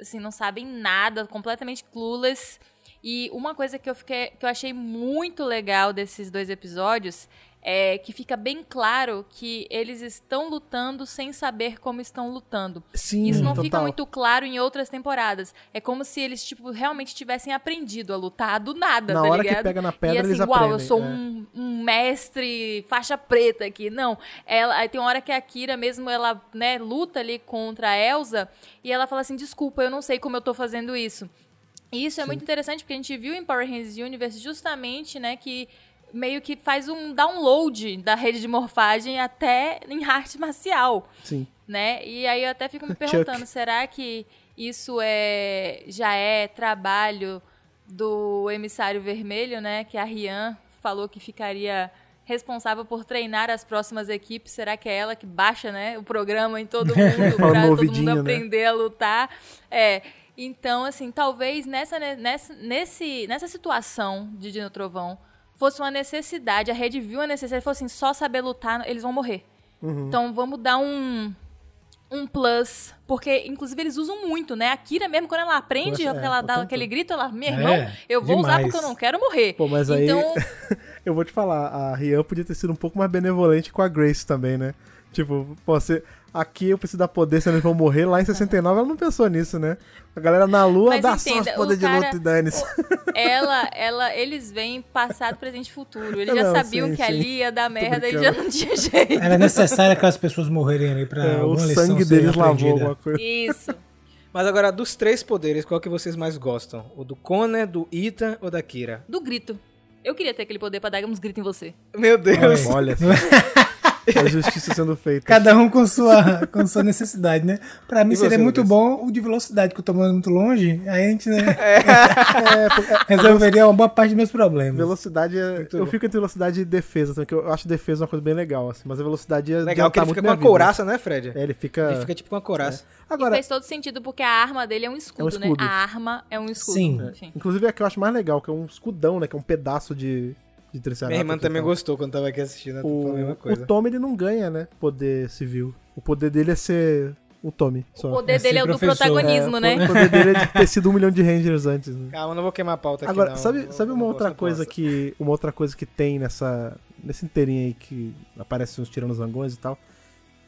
Assim, não sabem nada, completamente clueless. E uma coisa que eu, fiquei, que eu achei muito legal desses dois episódios é que fica bem claro que eles estão lutando sem saber como estão lutando. Sim, Isso não total. fica muito claro em outras temporadas. É como se eles, tipo, realmente tivessem aprendido a lutar do nada, Na tá hora ligado? que pega na e pedra, assim, eles uau, aprendem. eu sou é. um, um mestre faixa preta aqui. Não, ela, aí tem uma hora que a Kira mesmo, ela, né, luta ali contra a Elsa e ela fala assim, desculpa, eu não sei como eu tô fazendo isso. E isso é muito interessante porque a gente viu em Power Rangers Universe justamente, né, que meio que faz um download da rede de morfagem até em arte marcial Sim. né? E aí eu até fico me Chuck. perguntando, será que isso é já é trabalho do emissário vermelho, né? Que a Rian falou que ficaria responsável por treinar as próximas equipes. Será que é ela que baixa, né, o programa em todo mundo no para todo mundo né? aprender a lutar? É. Então, assim, talvez nessa, nessa, nesse, nessa situação de Dino Trovão fosse uma necessidade, a rede viu a necessidade, falou assim, só saber lutar, eles vão morrer. Uhum. Então vamos dar um um plus, porque inclusive eles usam muito, né? A Kira mesmo quando ela aprende, Plus, é, ela dá tempo aquele grito, ela, meu É, irmão, eu vou usar demais. porque eu não quero morrer. Pô, mas aí- Então, Eu vou te falar, a Rian podia ter sido um pouco mais benevolente com a Grace também, né? Tipo, você, aqui eu preciso dar poder, senão eles vão morrer. Lá em 69 ela não pensou nisso, né? A galera na lua Mas dá só entenda, os poder o de luta e dane-se. ela, ela, eles veem passado, presente e futuro. Eles já Não, sabiam sim, que sim. ali ia dar merda e já não tinha jeito. Era necessário aquelas pessoas morrerem ali pra É, o sangue deles lavou alguma coisa. Isso. Mas agora, dos três poderes, qual que vocês mais gostam? O do Connor, do Ethan ou da Kira? Do grito. Eu queria ter aquele poder pra dar uns gritos em você. Meu Deus! Olha, a justiça sendo feita. Cada um com sua, com sua necessidade, né? Pra mim E seria muito bom o de velocidade, que eu tô mandando muito longe. Aí a gente, né, É, porque- resolveria uma boa parte dos meus problemas. velocidade é, Eu fico entre velocidade e defesa, também, que eu acho defesa uma coisa bem legal, assim. Mas a velocidade é Legal que ele fica com uma couraça, né, Fred? É, ele fica. Ele fica tipo com uma couraça. Agora, Fez todo sentido porque a arma dele é um escudo, escudo. né? A arma é um escudo. Sim. Enfim. inclusive é a que eu acho mais legal, que é um escudão, né? Que é um pedaço de, de Triceratops. Minha irmã também tal. gostou quando tava aqui assistindo, falou a mesma O, coisa. o Tommy ele não ganha, né? Poder civil. O poder dele é ser o Tommy. Só. O poder É dele é o do protagonismo, É, né? O poder dele é de ter sido um milhão de Rangers antes. Né? Calma, não vou queimar a pauta aqui Agora, não. sabe, Não- sabe não uma outra coisa pauta. que uma outra coisa que tem nessa nesse inteirinho aí que aparecem os tiranossangões e tal.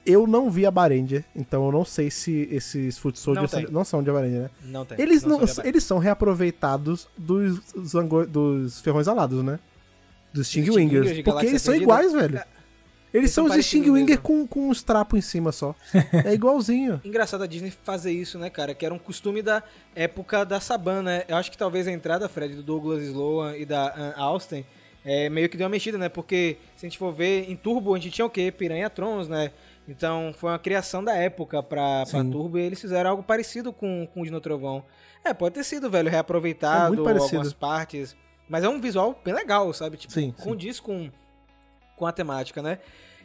Eu não vi a Barendia, então eu não sei se esses Foot Soldiers Não não, tem. são de Barendia, né? Não tem. Eles, não, são eles são reaproveitados dos, zango, dos ferrões alados, né? Dos Sting Sting Porque eles são Perdida. iguais, velho. É. Eles são são os Sting parecidos Winger mesmo. com, com uns trapos em cima só. É igualzinho. Engraçado a Disney fazer isso, né, cara? Que era um costume da época da Saban, né? Eu acho que talvez a entrada, Fred, do Douglas Sloan e da Ann Austin é, meio que deu uma mexida, né? Porque se a gente for ver, em Turbo a gente tinha o quê? Piranha Trons, né? Então foi uma criação da época pra, pra. Turbo e eles fizeram algo parecido com, com o Dino Trovão. É, pode ter sido, velho, reaproveitado É algumas partes. Mas é um visual bem legal, sabe? Tipo, Sim, sim. condiz com, com a temática, né?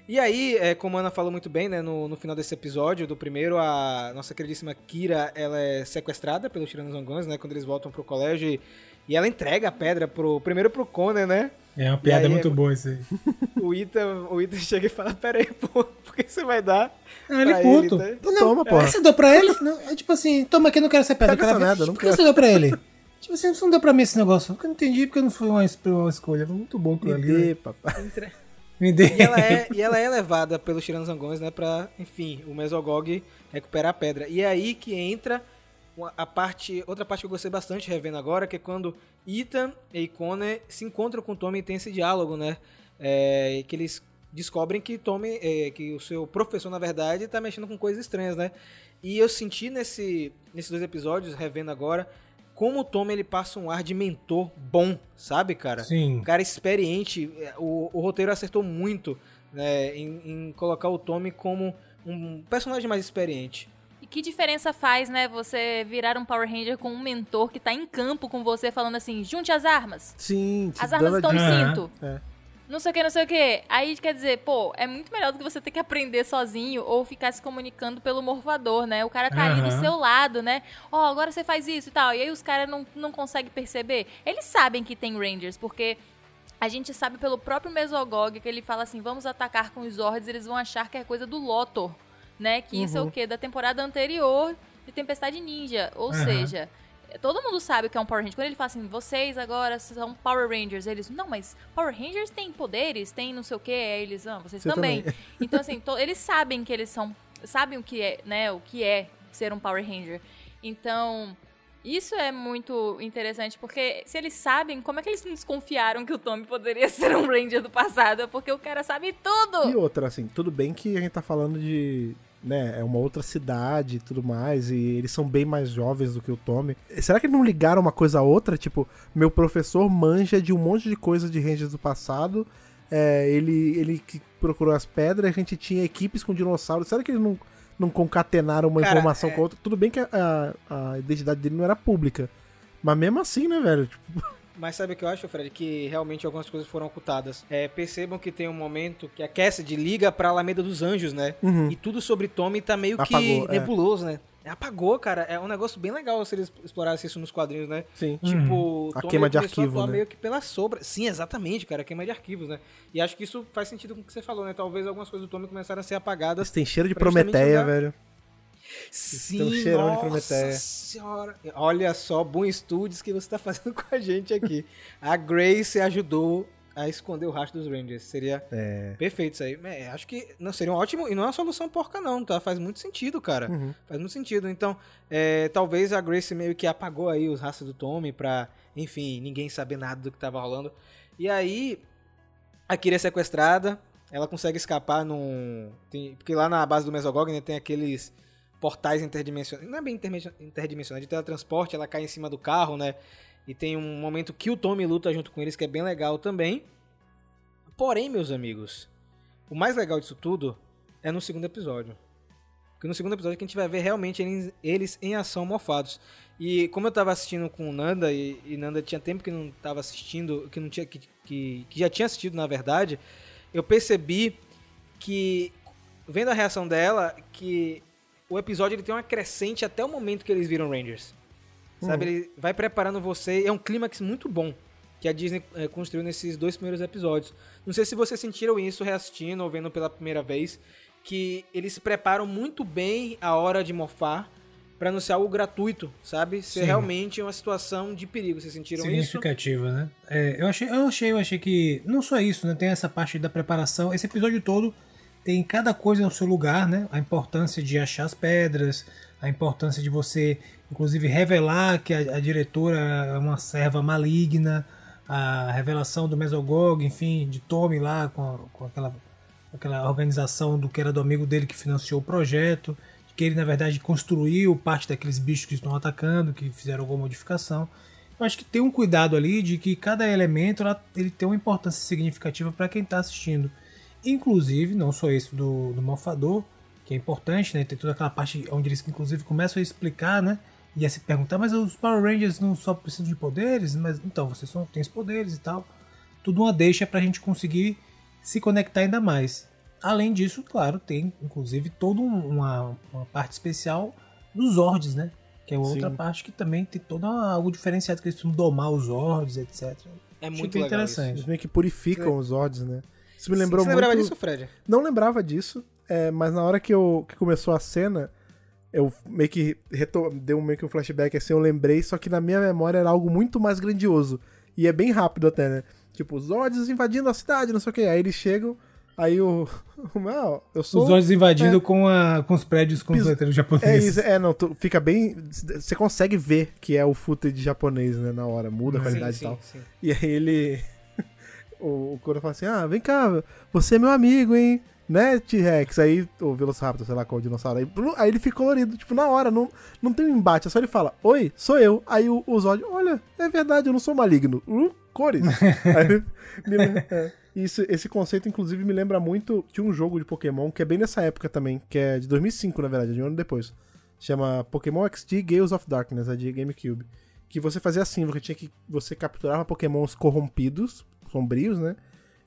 E aí, é, como a Ana falou muito bem, né, no, no final desse episódio, do primeiro, a nossa queridíssima Kira, ela é sequestrada pelos Tiranossangões, né, quando eles voltam pro colégio e, e ela entrega a pedra pro, primeiro pro Conan, né, É uma piada aí, muito é- boa isso aí. o Ethan, o Ethan chega e fala, pera aí, pô, por que você vai dar Ah, ele puto. né? Então toma, Por pô. que você deu pra ele? Não, é tipo assim, toma aqui, eu não quero essa pedra. Pega eu quero essa a- merda, não Por que você deu pra ele? Tipo assim, você não deu pra mim esse negócio. Porque eu não entendi, porque não foi uma, uma escolha. Foi muito bom aquilo Me ali. né? dê, papai. Entre- Me dê. E ela é, e ela é levada pelos Tiranossangões, né, pra, enfim, o Mesogog recuperar a pedra. E é aí que entra a parte, outra parte que eu gostei bastante revendo agora, que é quando Ethan e Connor se encontram com Tommy e tem esse diálogo, né, é, que eles descobrem que Tommy, é, que o seu professor, na verdade, tá mexendo com coisas estranhas, né. E eu senti nesse, nesses dois episódios, revendo agora, como o Tommy ele passa um ar de mentor bom, sabe, cara? Sim. Um cara experiente. é, O, o roteiro acertou muito né, em, em colocar o Tommy como um personagem mais experiente. E que diferença faz, né, você virar um Power Ranger com um mentor que tá em campo com você falando assim, junte as armas. Sim, As armas estão no cinto. É. Não sei o que, não sei o que. Aí quer dizer, pô, é muito melhor do que você ter que aprender sozinho ou ficar se comunicando pelo morfador, né? O cara tá ali do seu lado, né? Ó, agora você faz isso e tal. E aí os caras não, não conseguem perceber. Eles sabem que tem Rangers, porque a gente sabe pelo próprio Mesogog que ele fala assim: vamos atacar com os Zords, eles vão achar que é coisa do Lotor, né? Que isso é o Uhum. quê? Da temporada anterior de Tempestade Ninja. Ou Aham. seja. Todo mundo sabe o que é um Power Ranger. Quando ele fala assim, vocês agora são Power Rangers, eles, não, mas Power Rangers têm poderes, tem não sei o que, eles, ah, vocês Você também. também. Então, assim, to- eles sabem que eles são, sabem o que é, né, o que é ser um Power Ranger. Então, isso é muito interessante, porque se eles sabem, como é que eles não desconfiaram que o Tommy poderia ser um Ranger do passado? Porque o cara sabe tudo! E outra, assim, tudo bem que a gente tá falando de. Né, é uma outra cidade e tudo mais, e eles são bem mais jovens do que o Tommy. Será que não ligaram uma coisa a outra? Tipo, meu professor manja de um monte de coisa de Rangers do passado. é, ele, ele que procurou as pedras, a gente tinha equipes com dinossauros. Será que eles não, não concatenaram uma Cara, informação é- com a outra? Tudo bem que a, a, a identidade dele não era pública. Mas mesmo assim, né, velho? Tipo, Mas sabe o que eu acho, Fred? Que realmente algumas coisas foram ocultadas. É, percebam que tem um momento que a Cassidy liga pra Alameda dos Anjos, né? uhum. E tudo sobre Tommy tá meio que Apagou, é. nebuloso, né? Apagou, cara. É um negócio bem legal se eles explorassem isso nos quadrinhos, né? sim. Tipo, A Tommy queima de começou a arquivo, né? meio que pela sombra. Sim, exatamente, cara. Queima de arquivos, né? E acho que isso faz sentido com o que você falou, né? Talvez algumas coisas do Tommy começaram a ser apagadas. Eles têm cheiro de Prometeia, velho. Sim, um cheirão de nossa Prometeia. senhora. Olha só, bom estúdios que você tá fazendo com a gente aqui. a Grace ajudou a esconder o rastro dos Rangers. Seria É. perfeito isso aí. É, acho que não seria um ótimo. E não é uma solução porca, não, tá? Faz muito sentido, cara. Uhum. Faz muito sentido. Então, é, talvez a Grace meio que apagou aí os rastros do Tommy pra, enfim, ninguém saber nada do que tava rolando. E aí, a Kira é sequestrada, ela consegue escapar num... tem- porque lá na base do Mesogog, né, tem aqueles portais interdimensionais, não é bem é de teletransporte, ela cai em cima do carro, né, e tem um momento que o Tommy luta junto com eles, que é bem legal também. Porém, meus amigos, o mais legal disso tudo é no segundo episódio. Porque no segundo episódio que a gente vai ver realmente eles, eles em ação mofados. E como eu tava assistindo com o Nanda, e, e Nanda tinha tempo que não tava assistindo, que não tinha que, que, que já tinha assistido na verdade, eu percebi que vendo a reação dela, que o episódio ele tem uma crescente até o momento que eles viram Rangers. Sabe, ele vai preparando você, é um clímax muito bom que a Disney eh, construiu nesses dois primeiros episódios. Não sei se vocês sentiram isso reassistindo ou vendo pela primeira vez, que eles se preparam muito bem a hora de morfar pra não ser algo gratuito, sabe? Ser Sim. realmente uma situação de perigo. Vocês sentiram isso? significativa, né? É, eu achei, eu achei, eu achei que não só isso, né? Tem essa parte da preparação. Esse episódio todo tem cada coisa no seu lugar, né? A importância de achar as pedras, a importância de você, inclusive, revelar que a, a diretora é uma serva maligna, a revelação do Mesogog, enfim, de Tommy lá com, com aquela, aquela organização do que era do amigo dele que financiou o projeto, que ele na verdade construiu parte daqueles bichos que estão atacando, que fizeram alguma modificação. Eu acho que tem um cuidado ali de que cada elemento ela- ele tem uma importância significativa para quem está assistindo. Inclusive, não só esse do, do Malfador, que é importante, né? Tem toda aquela parte onde eles inclusive começam a explicar, né? E a se perguntar, mas os Power Rangers não só precisam de poderes, mas então vocês só têm os poderes e tal. Tudo uma deixa pra gente conseguir se conectar ainda mais. Além disso, claro, tem inclusive toda um- uma, uma parte especial dos Zords, né? Que é outra Sim. parte que também tem todo algo diferenciado, que eles precisam domar os Zords, etc. É muito interessante. Eles meio que purificam os Zords, né? Isso me lembrou Você lembrava muito... disso, Fred? Não lembrava disso, é, mas na hora que, eu, que começou a cena, eu meio que reto... deu meio que um flashback assim, eu lembrei, só que na minha memória era algo muito mais grandioso. E é bem rápido até, né? Tipo, os Zords invadindo a cidade, não sei o que. Aí eles chegam, aí o. Não, eu sou. Os Zords invadindo com, a, com os prédios com os letreiros É japoneses. isso, é, não, tu, fica bem. Você consegue ver que é o footage japonês, né, na hora, muda a qualidade sim, e tal. sim, sim. E aí ele. O, o Koro fala assim: Ah, vem cá, você é meu amigo, hein? Né, T-Rex? Aí, o Velociraptor, sei lá qual o dinossauro. Aí, aí ele fica colorido, tipo, na hora, não, não tem um embate, é só ele fala: Oi, sou eu. Aí o, o Zod, olha, é verdade, eu não sou maligno. Uh, cores. aí, me é. Isso, esse conceito, inclusive, me lembra muito de um jogo de Pokémon que é bem nessa época também, que é de 2005, na verdade, de um ano depois. Chama Pokémon XD Gales of Darkness, é de GameCube. Que você fazia assim, você tinha que. Você capturava Pokémons corrompidos, sombrios, né?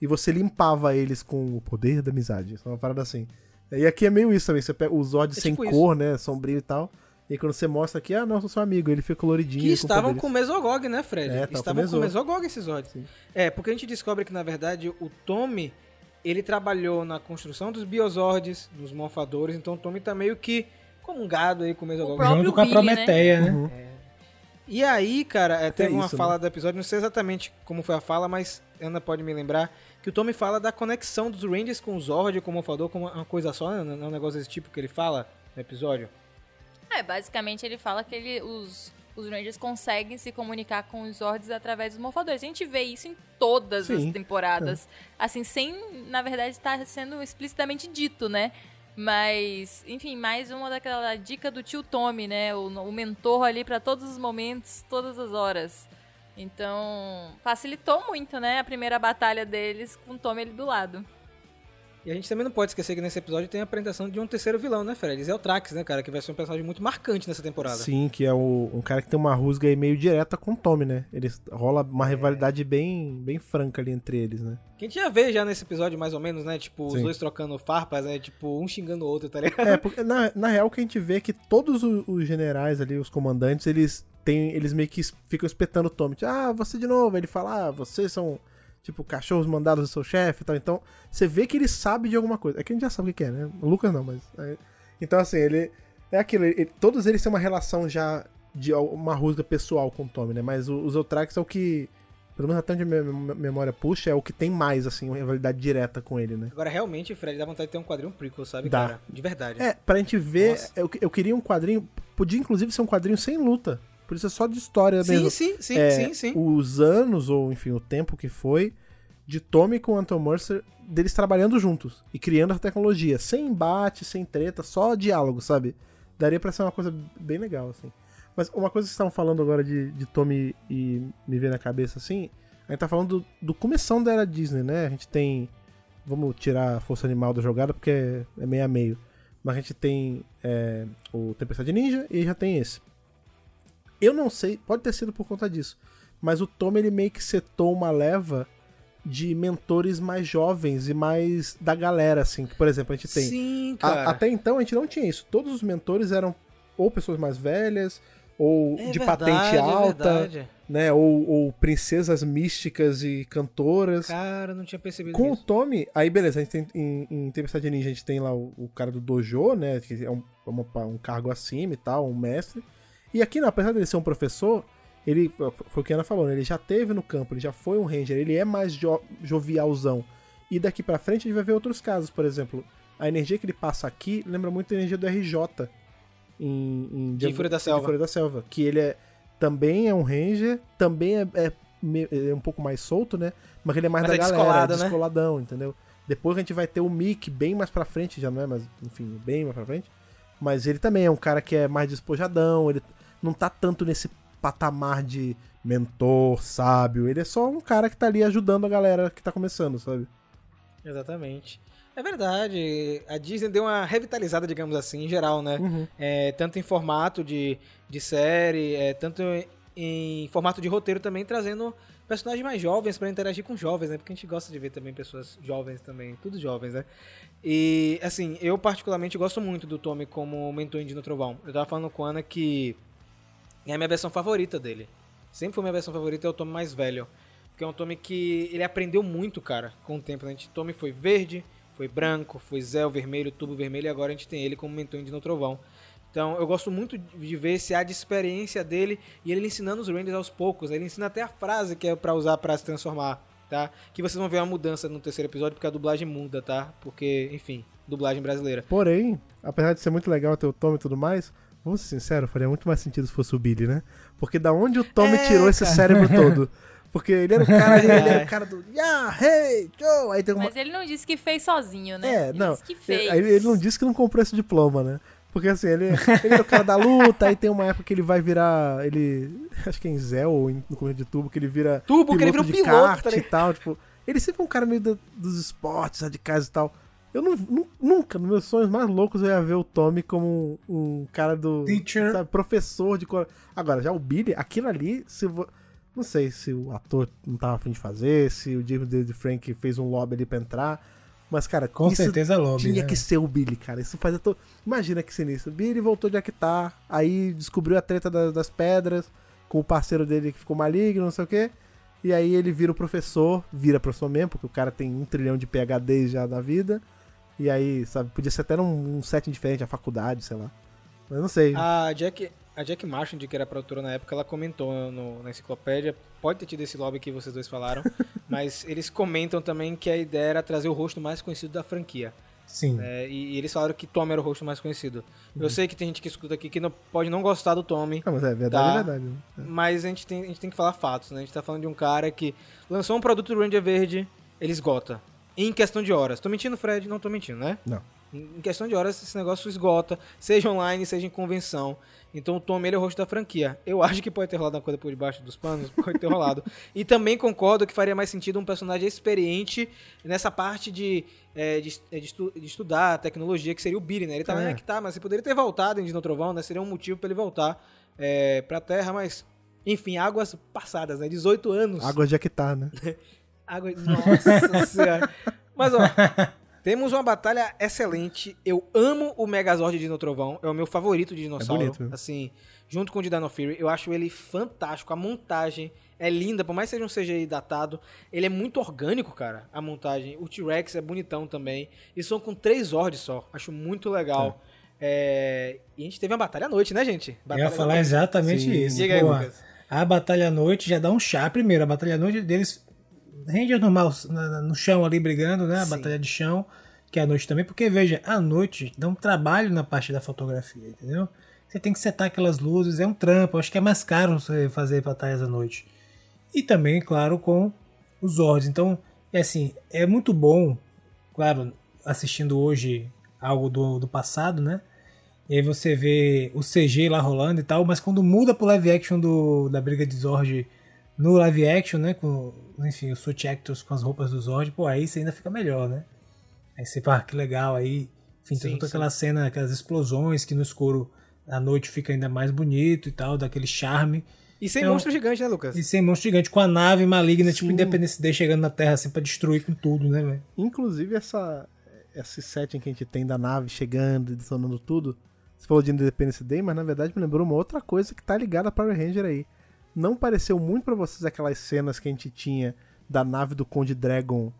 E você limpava eles com o poder da amizade. Isso é uma parada assim. E aqui é meio isso também. Você pega os Zod É sem tipo cor, né? Sombrio e tal. E aí quando você mostra aqui, ah, sou seu amigo, ele fica coloridinho. Que com estavam com o Mesogog, né, Fred? É, tava com estavam com o Mesog. Mesogog esses Zods. Sim. É, porque a gente descobre que, na verdade, o Tommy, ele trabalhou na construção dos Biozords, dos Morfadores, então o Tommy tá meio que comungado aí com o Mesogog. O próprio Junto com a Billy, né? Prometeia, né? Uhum. E aí, cara, é, teve uma isso, fala do episódio, não sei exatamente como foi a fala, mas Ana pode me lembrar, que o Tommy fala da conexão dos Rangers com o Zord, com o Morfador, como uma coisa só, né? Não é um negócio desse tipo que ele fala no episódio. É, basicamente ele fala que ele, os, os Rangers conseguem se comunicar com os Zords através dos morfadores. A gente vê isso em todas Sim, as temporadas. Assim, sem, na verdade, estar sendo explicitamente dito, né? Mas, enfim, mais uma daquela dica do tio Tommy, né? O, o mentor ali para todos os momentos, todas as horas. Então, facilitou muito, né? A primeira batalha deles com o Tommy ali do lado. E a gente também não pode esquecer que nesse episódio tem a apresentação de um terceiro vilão, né, Fred? É o Trax, né, cara? Que vai ser um personagem muito marcante nessa temporada. Sim, que é o- um cara que tem uma rusga aí meio direta com o Tommy, né? Eles rola uma rivalidade bem, bem franca ali entre eles, né? Que a gente já vê já nesse episódio, mais ou menos, né? Tipo, os Sim. dois trocando farpas, né? Tipo, um xingando o outro, tá ligado? É, porque na, na real o que a gente vê é que todos o- os, generais ali, os comandantes, eles têm, eles meio que ficam espetando o Tommy. Tipo, ah, você de novo. Ele fala, ah, vocês são, tipo, cachorros mandados do seu chefe e tal. Então, você vê que ele sabe de alguma coisa. É que a gente já sabe o que é, né? O Lucas não, mas... é- Então, assim, ele... É aquilo, ele- todos eles têm uma relação já de uma rusga pessoal com o Tommy, né? Mas o- os Eutrax é o que... Pelo menos até onde a minha mem- memória puxa, é o que tem mais, assim, uma rivalidade direta com ele, né? Agora, realmente, Fred, dá vontade de ter um quadrinho prequel, sabe, Dá. cara? De verdade. É, pra gente ver, eu, eu queria um quadrinho. Podia inclusive ser um quadrinho sem luta. Por isso é só de história sim, mesmo. sim, sim, É, sim, sim. Os anos, ou enfim, o tempo que foi, de Tommy com o Anton Mercer, deles trabalhando juntos e criando a tecnologia. Sem embate, sem treta, só diálogo, sabe? Daria pra ser uma coisa bem legal, assim. Mas uma coisa que vocês estavam falando agora de, de Tommy e me ver na cabeça, assim, a gente tá falando do, do começão da era Disney, né? A gente tem. Vamos tirar a força animal da jogada porque é, é meio a meio. Mas a gente tem é, o Tempestade Ninja e já tem esse. Eu não sei, pode ter sido por conta disso. Mas o Tommy ele meio que setou uma leva de mentores mais jovens e mais da galera, assim. Que, por exemplo, a gente tem. Sim, A- cara. até então a gente não tinha isso. Todos os mentores eram ou pessoas mais velhas, ou É de verdade, patente é alta. verdade. né? Ou, ou princesas místicas e cantoras. Cara, não tinha percebido Com o isso. Tommy, aí beleza, a gente tem em, em Tempestade Ninja, a gente tem lá o, o cara do dojo, né? Que é um, uma- um cargo acima e tal, um mestre. E aqui, não, apesar dele ser um professor, ele, foi o que a Ana falou, né? Ele já teve no campo, ele já foi um ranger, ele é mais jo- jovialzão. E daqui pra frente a gente vai ver outros casos, por exemplo, a energia que ele passa aqui lembra muito a energia do RJ em, em De Fúria da Selva. de Fúria da Selva, que ele é também é um ranger, também é, é é um pouco mais solto, né? Mas ele é mais Mas da é galera, descolado, é né? descoladão, entendeu? Depois a gente vai ter o Mick bem mais pra frente, já não é, mas enfim, bem mais pra frente. Mas ele também é um cara que é mais despojadão, ele não tá tanto nesse patamar de mentor, sábio. Ele é só um cara que tá ali ajudando a galera que tá começando, sabe? Exatamente. É verdade. A Disney deu uma revitalizada, digamos assim, em geral, né? Uhum. É, tanto em formato de, de série, é, tanto em formato de roteiro também, trazendo personagens mais jovens pra interagir com jovens, né? Porque a gente gosta de ver também pessoas jovens também, tudo jovens, né? E, assim, eu particularmente gosto muito do Tommy como mentor em Dino Trovão. Eu tava falando com a Ana que é a minha versão favorita dele. Sempre foi minha versão favorita, é o Tommy mais velho. Porque é um Tommy que ele aprendeu muito, cara, com o tempo. Né? A gente, Tommy foi verde, foi branco, foi Zéu vermelho, tubo vermelho, e agora a gente tem ele como mentor em Dino Trovão. Então eu gosto muito de ver esse ar de experiência dele e ele ensinando os Rangers aos poucos. Ele ensina até a frase que é pra usar pra se transformar, tá? Que vocês vão ver uma mudança no terceiro episódio porque a dublagem muda, tá? Porque, enfim, dublagem brasileira. Porém, apesar de ser muito legal ter o Tommy e tudo mais, vamos ser sinceros, faria muito mais sentido se fosse o Billy, né? Porque da onde o Tommy É, tirou esse cara. cérebro todo? Porque ele era o cara, ele era o cara do Yeah, hey, Joe! Aí tem uma. Mas ele não disse que fez sozinho, né? É, ele não. disse que fez. Aí ele não disse que não comprou esse diploma, né? Porque assim, ele, ele é o cara da luta, aí tem uma época que ele vai virar. Ele. Acho que é em Zell ou em- no começo de tubo, que ele vira. Tubo, que ele vira um piloto, kart tá e tal. Tipo, ele sempre é um cara meio da- dos esportes radicais e tal. Eu não, nu- nunca, nos meus sonhos mais loucos, eu ia ver o Tommy como um, um cara do. Teacher. sabe, professor de. Agora, já o Billy, aquilo ali, se vo- Não sei se o ator não tava afim de fazer, se o James David Frank fez um lobby ali pra entrar. Mas, cara, Com certeza lobby, tinha né? que ser o Billy, cara. Isso faz. To... Imagina que sinistro. O Billy voltou de Actar, aí descobriu a treta da- das pedras com o parceiro dele que ficou maligno, não sei o quê. E aí ele vira o professor, vira professor mesmo, porque o cara tem um trilhão de PHDs já na vida. E aí, sabe, podia ser até num, um setting diferente, a faculdade, sei lá. Mas não sei. A Jack, a Jack Marshall, que era produtora na época, ela comentou no- na enciclopédia, pode ter tido esse lobby que vocês dois falaram, mas eles comentam também que a ideia era trazer o rosto mais conhecido da franquia. Sim. né? E, e eles falaram que Tommy era o rosto mais conhecido. Uhum. Eu sei que tem gente que escuta aqui que não, pode não gostar do Tommy, Não, mas é verdade, Tá. é verdade. né? mas a gente, tem, a gente tem que falar fatos, né? A gente tá falando de um cara que lançou um produto do Ranger Verde, ele esgota. Em questão de horas. Tô mentindo, Fred? Não tô mentindo, né? Não. Em questão de horas, esse negócio esgota, seja online, seja em convenção. Então o ele é o rosto da franquia. Eu acho que pode ter rolado uma coisa por debaixo dos panos, pode ter rolado. E também concordo que faria mais sentido um personagem experiente nessa parte de, é, de, de estu- de estudar tecnologia, que seria o Billy, né? Ele tá É. em Actar, mas ele poderia ter voltado em Dino Trovão, né? Seria um motivo pra ele voltar é, pra Terra, mas... Enfim, águas passadas, né? 18 anos. Água de Actar, né? Água. Nossa senhora. Mas, ó, temos uma batalha excelente. Eu amo o Megazord de Dino Trovão. É o meu favorito de dinossauro. bonito mesmo. assim, junto com o de Dino Fury. Eu acho ele fantástico. A montagem é linda, por mais que seja um CGI datado. Ele é muito orgânico, cara, a montagem. O T-Rex é bonitão também. E são com três Zords só. Acho muito legal. É, E a gente teve uma batalha à noite, né, gente? Eu Batalha ia da falar noite. exatamente Sim. isso. Diga aí. Lucas. A Batalha à Noite já dá um chá primeiro. A Batalha à Noite deles. Ranger normal, no chão ali brigando, né? A Sim. Batalha de chão, que é à noite também. Porque, veja, à noite dá um trabalho na parte da fotografia, entendeu? Você tem que setar aquelas luzes, é um trampo. Acho que é mais caro você fazer batalhas à noite. E também, claro, com os Zords. Então, é assim, é muito bom, claro, assistindo hoje algo do, do passado, né? E aí você vê o CG lá rolando e tal, mas quando muda pro live action do, da briga de Zord no live action, né? Com, enfim, os suit actors com as roupas do Zord, pô, aí você ainda fica melhor, né? Aí você, pá, que legal, aí, enfim, tem Sim, toda sim. aquela cena, aquelas explosões que no escuro à noite fica ainda mais bonito e tal, daquele charme. E sem um- monstro gigante, né, Lucas? E sem monstro gigante, com a nave maligna, tipo Sim. Independence Day chegando na Terra assim pra destruir com tudo, né, velho? Inclusive, essa, esse setting que a gente tem da nave chegando, detonando tudo. Você falou de Independence Day, mas na verdade me lembrou uma outra coisa que tá ligada a Power Ranger aí. Não pareceu muito pra vocês aquelas cenas que a gente tinha da nave do Conde Dragon,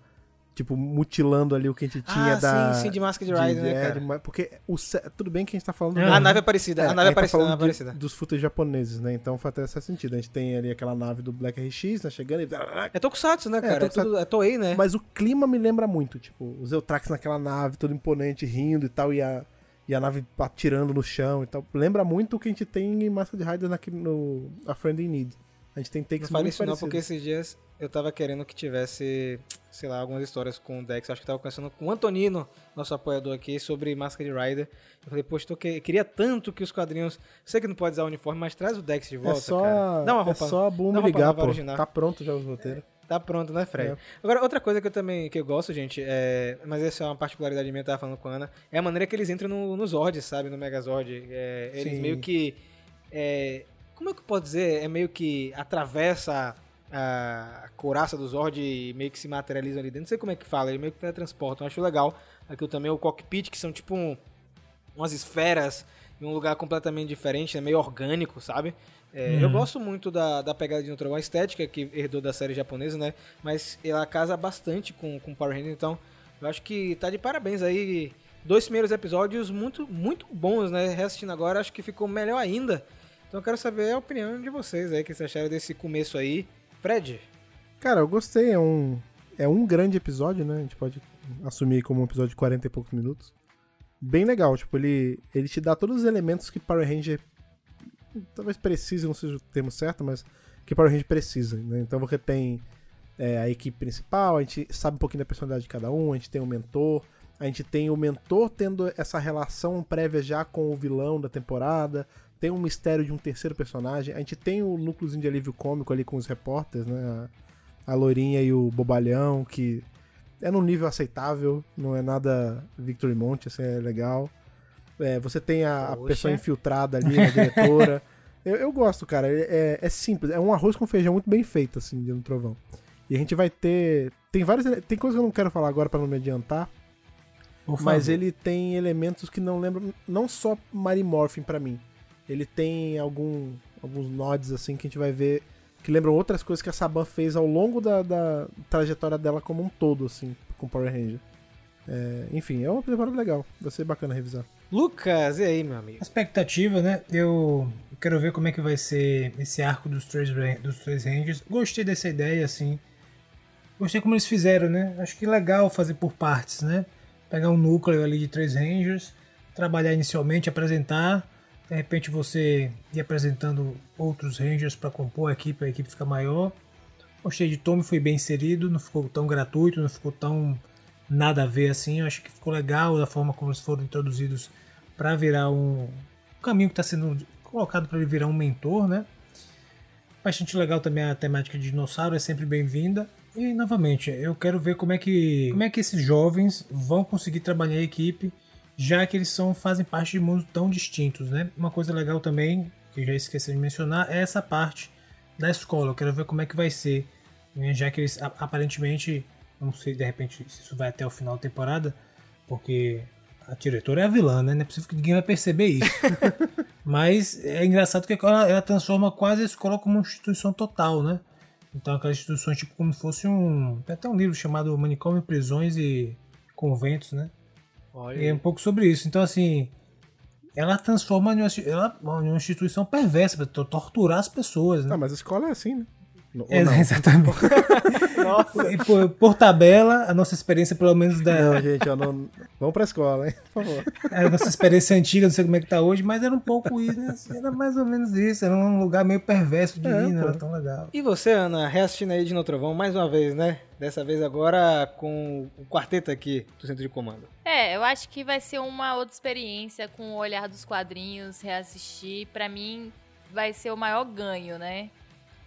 tipo, mutilando ali o que a gente tinha ah, da. sim, sim, de Masked Rider, né, é, cara? de- porque o, tudo bem que a gente tá falando Ah, da- A nave é parecida, a nave é tá parecida, a falando nave é de- parecida. dos footage japoneses, né? Então faz até certo sentido. A gente tem ali aquela nave do Black RX, né? Chegando e. É Tokusatsu, né, cara? É, Tokusatsu. tudo, é Toei, né? Mas o clima me lembra muito, tipo, os Eutrax naquela nave, todo imponente, rindo e tal, e a, e a nave atirando no chão e tal. Lembra muito o que a gente tem em Masked Rider naquele, no A Friend in Need. A gente tem Não takes fale muito isso não, parecidos. porque esses dias eu tava querendo que tivesse, sei lá, algumas histórias com o Dex. Acho que tava conversando com o Antonino, nosso apoiador aqui, sobre Masked Rider. Eu falei, poxa, tô que... queria tanto que os quadrinhos... Sei que não pode usar o uniforme, mas traz o Dex de volta, É só, cara. Dá uma roupa, é só a Boom ligar, pô. original. Tá pronto já os roteiros. Tá pronto, né, Fred? É. Agora, outra coisa que eu também que eu gosto, gente, é, mas essa é uma particularidade minha, eu tava falando com a Ana, é a maneira que eles entram no, no Zord, sabe? No Megazord. É, eles Sim. meio que. é, como é que eu posso dizer? É meio que atravessa a, couraça do Zord e meio que se materializam ali dentro. Não sei como é que fala, eles meio que teletransportam. Eu acho legal. Aqui também o cockpit, que são tipo um- umas esferas em um lugar completamente diferente, né? meio orgânico, sabe? É, Eu Uhum. gosto muito da, da pegada de Neutron, a estética que herdou da série japonesa, né? Mas ela casa bastante com, com Power Rangers, então eu acho que tá de parabéns aí. Dois primeiros episódios muito, muito bons, né? Reassistindo agora, acho que ficou melhor ainda. Então eu quero saber a opinião de vocês aí, o que vocês acharam desse começo aí. Fred, Cara, eu gostei. É um, é um grande episódio, né? A gente pode assumir como um episódio de 40 e poucos minutos. Bem legal. Tipo, ele, ele te dá todos os elementos que Power Ranger talvez precise, não seja o termo certo, mas que Power Ranger precisa. Né? Então você tem é, a equipe principal, a gente sabe um pouquinho da personalidade de cada um, a gente tem o mentor, a gente tem o mentor tendo essa relação prévia já com o vilão da temporada, tem um mistério de um terceiro personagem, a gente tem o núcleozinho de alívio cômico ali com os repórteres, né? A, a Lourinha e o Bobalhão, que é num nível aceitável, não é nada Victory Monte, assim, é legal. É, você tem a, pessoa infiltrada ali, a diretora. eu, eu gosto, cara. É, é- é simples. É um arroz com feijão muito bem feito, assim, de no trovão. E a gente vai ter. Tem vários. ele- Tem coisas que eu não quero falar agora pra não me adiantar. Mas ele tem elementos que não lembram. Não só Mary Morphin pra mim. Ele tem algum, alguns nods, assim, que a gente vai ver. Que lembram outras coisas que a Saban fez ao longo da, da trajetória dela como um todo, assim, com Power Ranger. É, enfim, é uma temporada legal. Vai ser bacana revisar. Lucas, e aí, meu amigo? A expectativa, né? Eu quero ver como é que vai ser esse arco dos três, dos três Rangers. Gostei dessa ideia, assim. Gostei como eles fizeram, né? Acho que legal fazer por partes, né? Pegar um núcleo ali de três Rangers, trabalhar inicialmente, apresentar. De repente você ir apresentando outros Rangers para compor a equipe, a equipe fica maior. Gostei de Tommy, foi bem inserido, não ficou tão gratuito, não ficou tão nada a ver assim. Eu acho que ficou legal da forma como eles foram introduzidos para virar um, caminho que está sendo colocado para ele virar um mentor, né? Bastante legal também a temática de dinossauro, é sempre bem-vinda. E novamente, eu quero ver como é que como é que esses jovens vão conseguir trabalhar a equipe, já que eles são fazem parte de mundos tão distintos, né? Uma coisa legal também que já esqueci de mencionar é essa parte da escola. Eu quero ver como é que vai ser, né? já que eles aparentemente não sei de repente se isso vai até o final da temporada, porque a diretora é a vilã, né? Não é possível que ninguém vai perceber isso. Mas é engraçado que ela, ela transforma quase a escola como uma instituição total, né? Então aquelas instituições tipo como se fosse um. Tem até um livro chamado Manicômio, Prisões e Conventos, né? Olha, E é um pouco sobre isso. Então, assim, ela transforma em uma, ela, em uma instituição perversa para torturar as pessoas, né? Ah, mas a escola é assim, né? Ou É, não? exatamente. Nossa. E por, por tabela, a nossa experiência, pelo menos da Não, gente, ó, não... vamos pra escola, hein? Por favor. a nossa experiência antiga, não sei como é que tá hoje, mas era um pouco isso, né? Assim, Era mais ou menos isso. Era um lugar meio perverso de É, ir, não era tão legal. E você, Ana, reassistindo aí de No Trovão mais uma vez, né? Dessa vez agora com o quarteto aqui do centro de comando. É, eu acho que vai ser uma outra experiência com o olhar dos quadrinhos, reassistir. Pra mim, vai ser o maior ganho, né?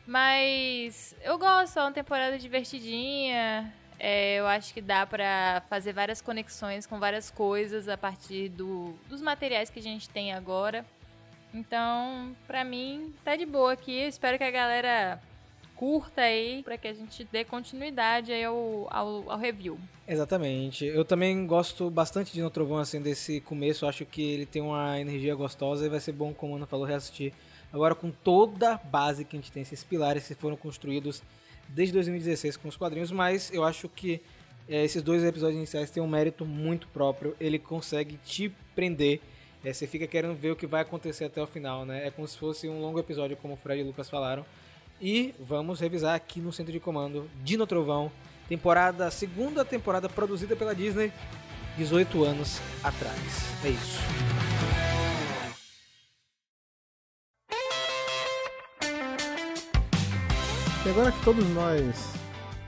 Mas eu gosto, é uma temporada divertidinha. É, eu acho que dá pra fazer várias conexões com várias coisas a partir do, dos materiais que a gente tem agora. Então, pra mim, tá de boa aqui. Eu espero que a galera curta aí, pra que a gente dê continuidade aí ao, ao, ao review. Exatamente. Eu também gosto bastante de No Trovão, assim, desse começo. Acho que ele tem uma energia gostosa e vai ser bom, como a Ana falou, reassistir agora com toda a base que a gente tem, esses pilares que foram construídos desde 2016 com os quadrinhos, mas eu acho que é, esses dois episódios iniciais têm um mérito muito próprio, ele consegue te prender, é, você fica querendo ver o que vai acontecer até o final, né? É como se fosse um longo episódio, como o Fred e o Lucas falaram. E vamos revisar aqui no centro de comando Dino Trovão, temporada, segunda temporada produzida pela Disney, 18 anos atrás. É isso. E agora que todos nós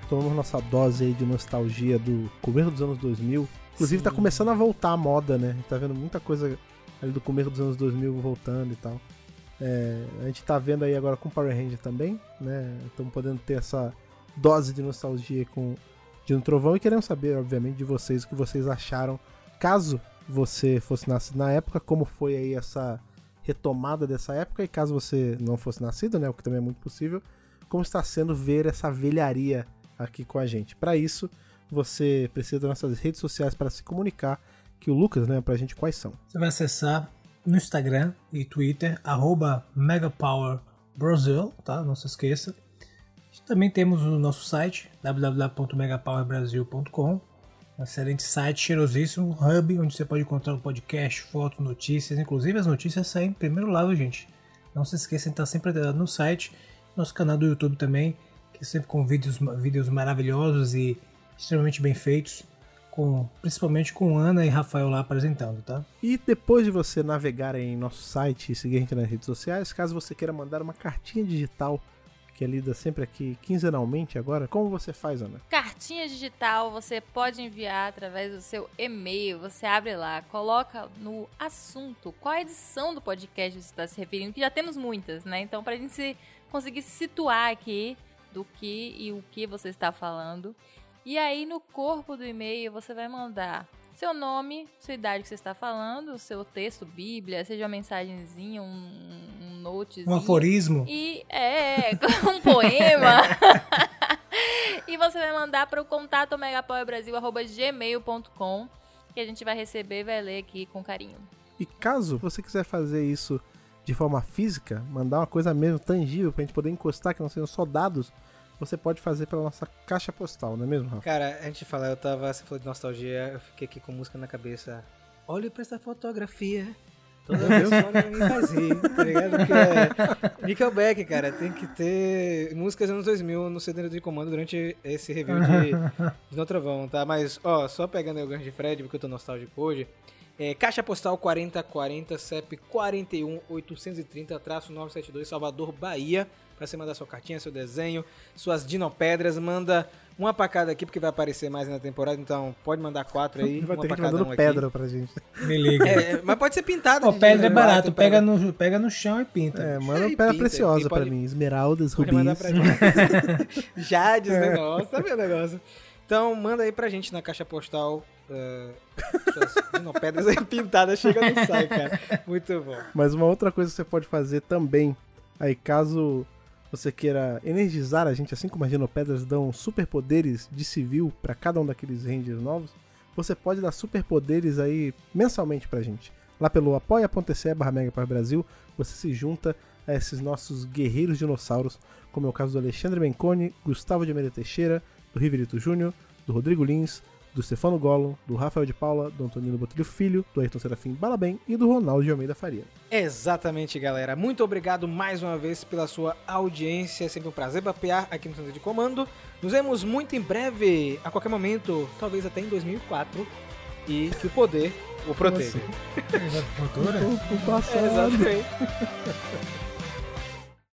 tomamos nossa dose aí de nostalgia do começo dos anos 2000, inclusive tá começando a voltar a moda, né? A gente tá vendo muita coisa ali do começo dos anos 2000 voltando e tal. É, a gente tá vendo aí agora com Power Ranger também, né? Estamos podendo ter essa dose de nostalgia com Dino Trovão e queremos saber, obviamente, de vocês o que vocês acharam, caso você fosse nascido na época, como foi aí essa retomada dessa época e caso você não fosse nascido, né, o que também é muito possível, como está sendo ver essa velharia aqui com a gente. Para isso, você precisa das nossas redes sociais para se comunicar, que o Lucas, né, pra gente quais são. Você vai acessar no Instagram e Twitter, MegaPowerBrasil, tá? Não se esqueça. Também temos o nosso site, www.megapowerbrasil.com, um excelente site, cheirosíssimo, um hub, onde você pode encontrar o podcast, fotos, notícias, inclusive as notícias saem em primeiro lado, gente. Não se esqueçam de estar sempre no site, nosso canal do YouTube também, que é sempre com vídeos, vídeos maravilhosos e extremamente bem feitos, com, principalmente com Ana e Rafael lá apresentando, tá? E depois de você navegar em nosso site e seguir a gente nas redes sociais, caso você queira mandar uma cartinha digital que é lida sempre aqui quinzenalmente agora, como você faz, Ana? Cartinha digital você pode enviar através do seu e-mail. Você abre lá, coloca no assunto qual a edição do podcast você está se referindo, que já temos muitas, né? Então, para a gente se, conseguir se situar aqui do que e o que você está falando. E aí, no corpo do e-mail, você vai mandar seu nome, sua idade que você está falando, seu texto, Bíblia, seja uma mensagenzinha, um, um notezinho. Um aforismo. E é, um poema. e você vai mandar para o contato megapowerbrasil.gmail.com que a gente vai receber e vai ler aqui com carinho. E caso você quiser fazer isso de forma física, mandar uma coisa mesmo tangível pra gente poder encostar, que não sejam só dados, você pode fazer pela nossa caixa postal, não é mesmo, Rafa? Cara, a gente fala, eu tava, você falou de nostalgia, eu fiquei aqui com música na cabeça. Olhe pra essa fotografia. Toda vez olha mim faz rir, tá ligado? Porque é Nickelback, cara, tem que ter músicas anos 2000 no CD de comando durante esse review de, de No Trovão, tá? Mas, ó, só pegando o gancho de Fred, porque eu tô nostálgico hoje, é, caixa postal 4040 CEP 41 830-972 Salvador, Bahia para você mandar sua cartinha, seu desenho, suas dinopedras, manda uma pra cada aqui, porque vai aparecer mais na temporada, então pode mandar quatro aí, Vai uma ter pra que cada um pedra aqui. pra gente. Me liga. É, mas pode ser pintada. Ó, de- pedra é de- barato, de- pega no, pega no chão e pinta. É, É, manda e pedra pinta, preciosa pode- pra mim. Esmeraldas, Pode mandar rubins. pra gente. Jades, negócio, sabe o negócio? Então, manda aí pra gente na caixa postal. Uh, suas dinopedras aí pintadas, chega não sai, cara. Muito bom. Mas uma outra coisa que você pode fazer também, aí caso você queira energizar a gente, assim como as Genopedras dão superpoderes de civil pra cada um daqueles Rangers novos, você pode dar superpoderes aí mensalmente pra gente. Lá pelo apoia.se barra Brasil, você se junta a esses nossos guerreiros dinossauros, como é o caso do Alexandre Menconi, Gustavo de Almeida Teixeira, do Riverito Júnior, do Rodrigo Lins, do Stefano Gollum, do Rafael de Paula, do Antonino Botelho Filho, do Ayrton Serafim Balabem e do Ronaldo de Almeida Faria. Exatamente, galera. Muito obrigado mais uma vez pela sua audiência. É sempre um prazer papear aqui no Centro de Comando. Nos vemos muito em breve, a qualquer momento, talvez até em 2004. E que o poder o proteja. Futuro? O, o passado. É, exatamente.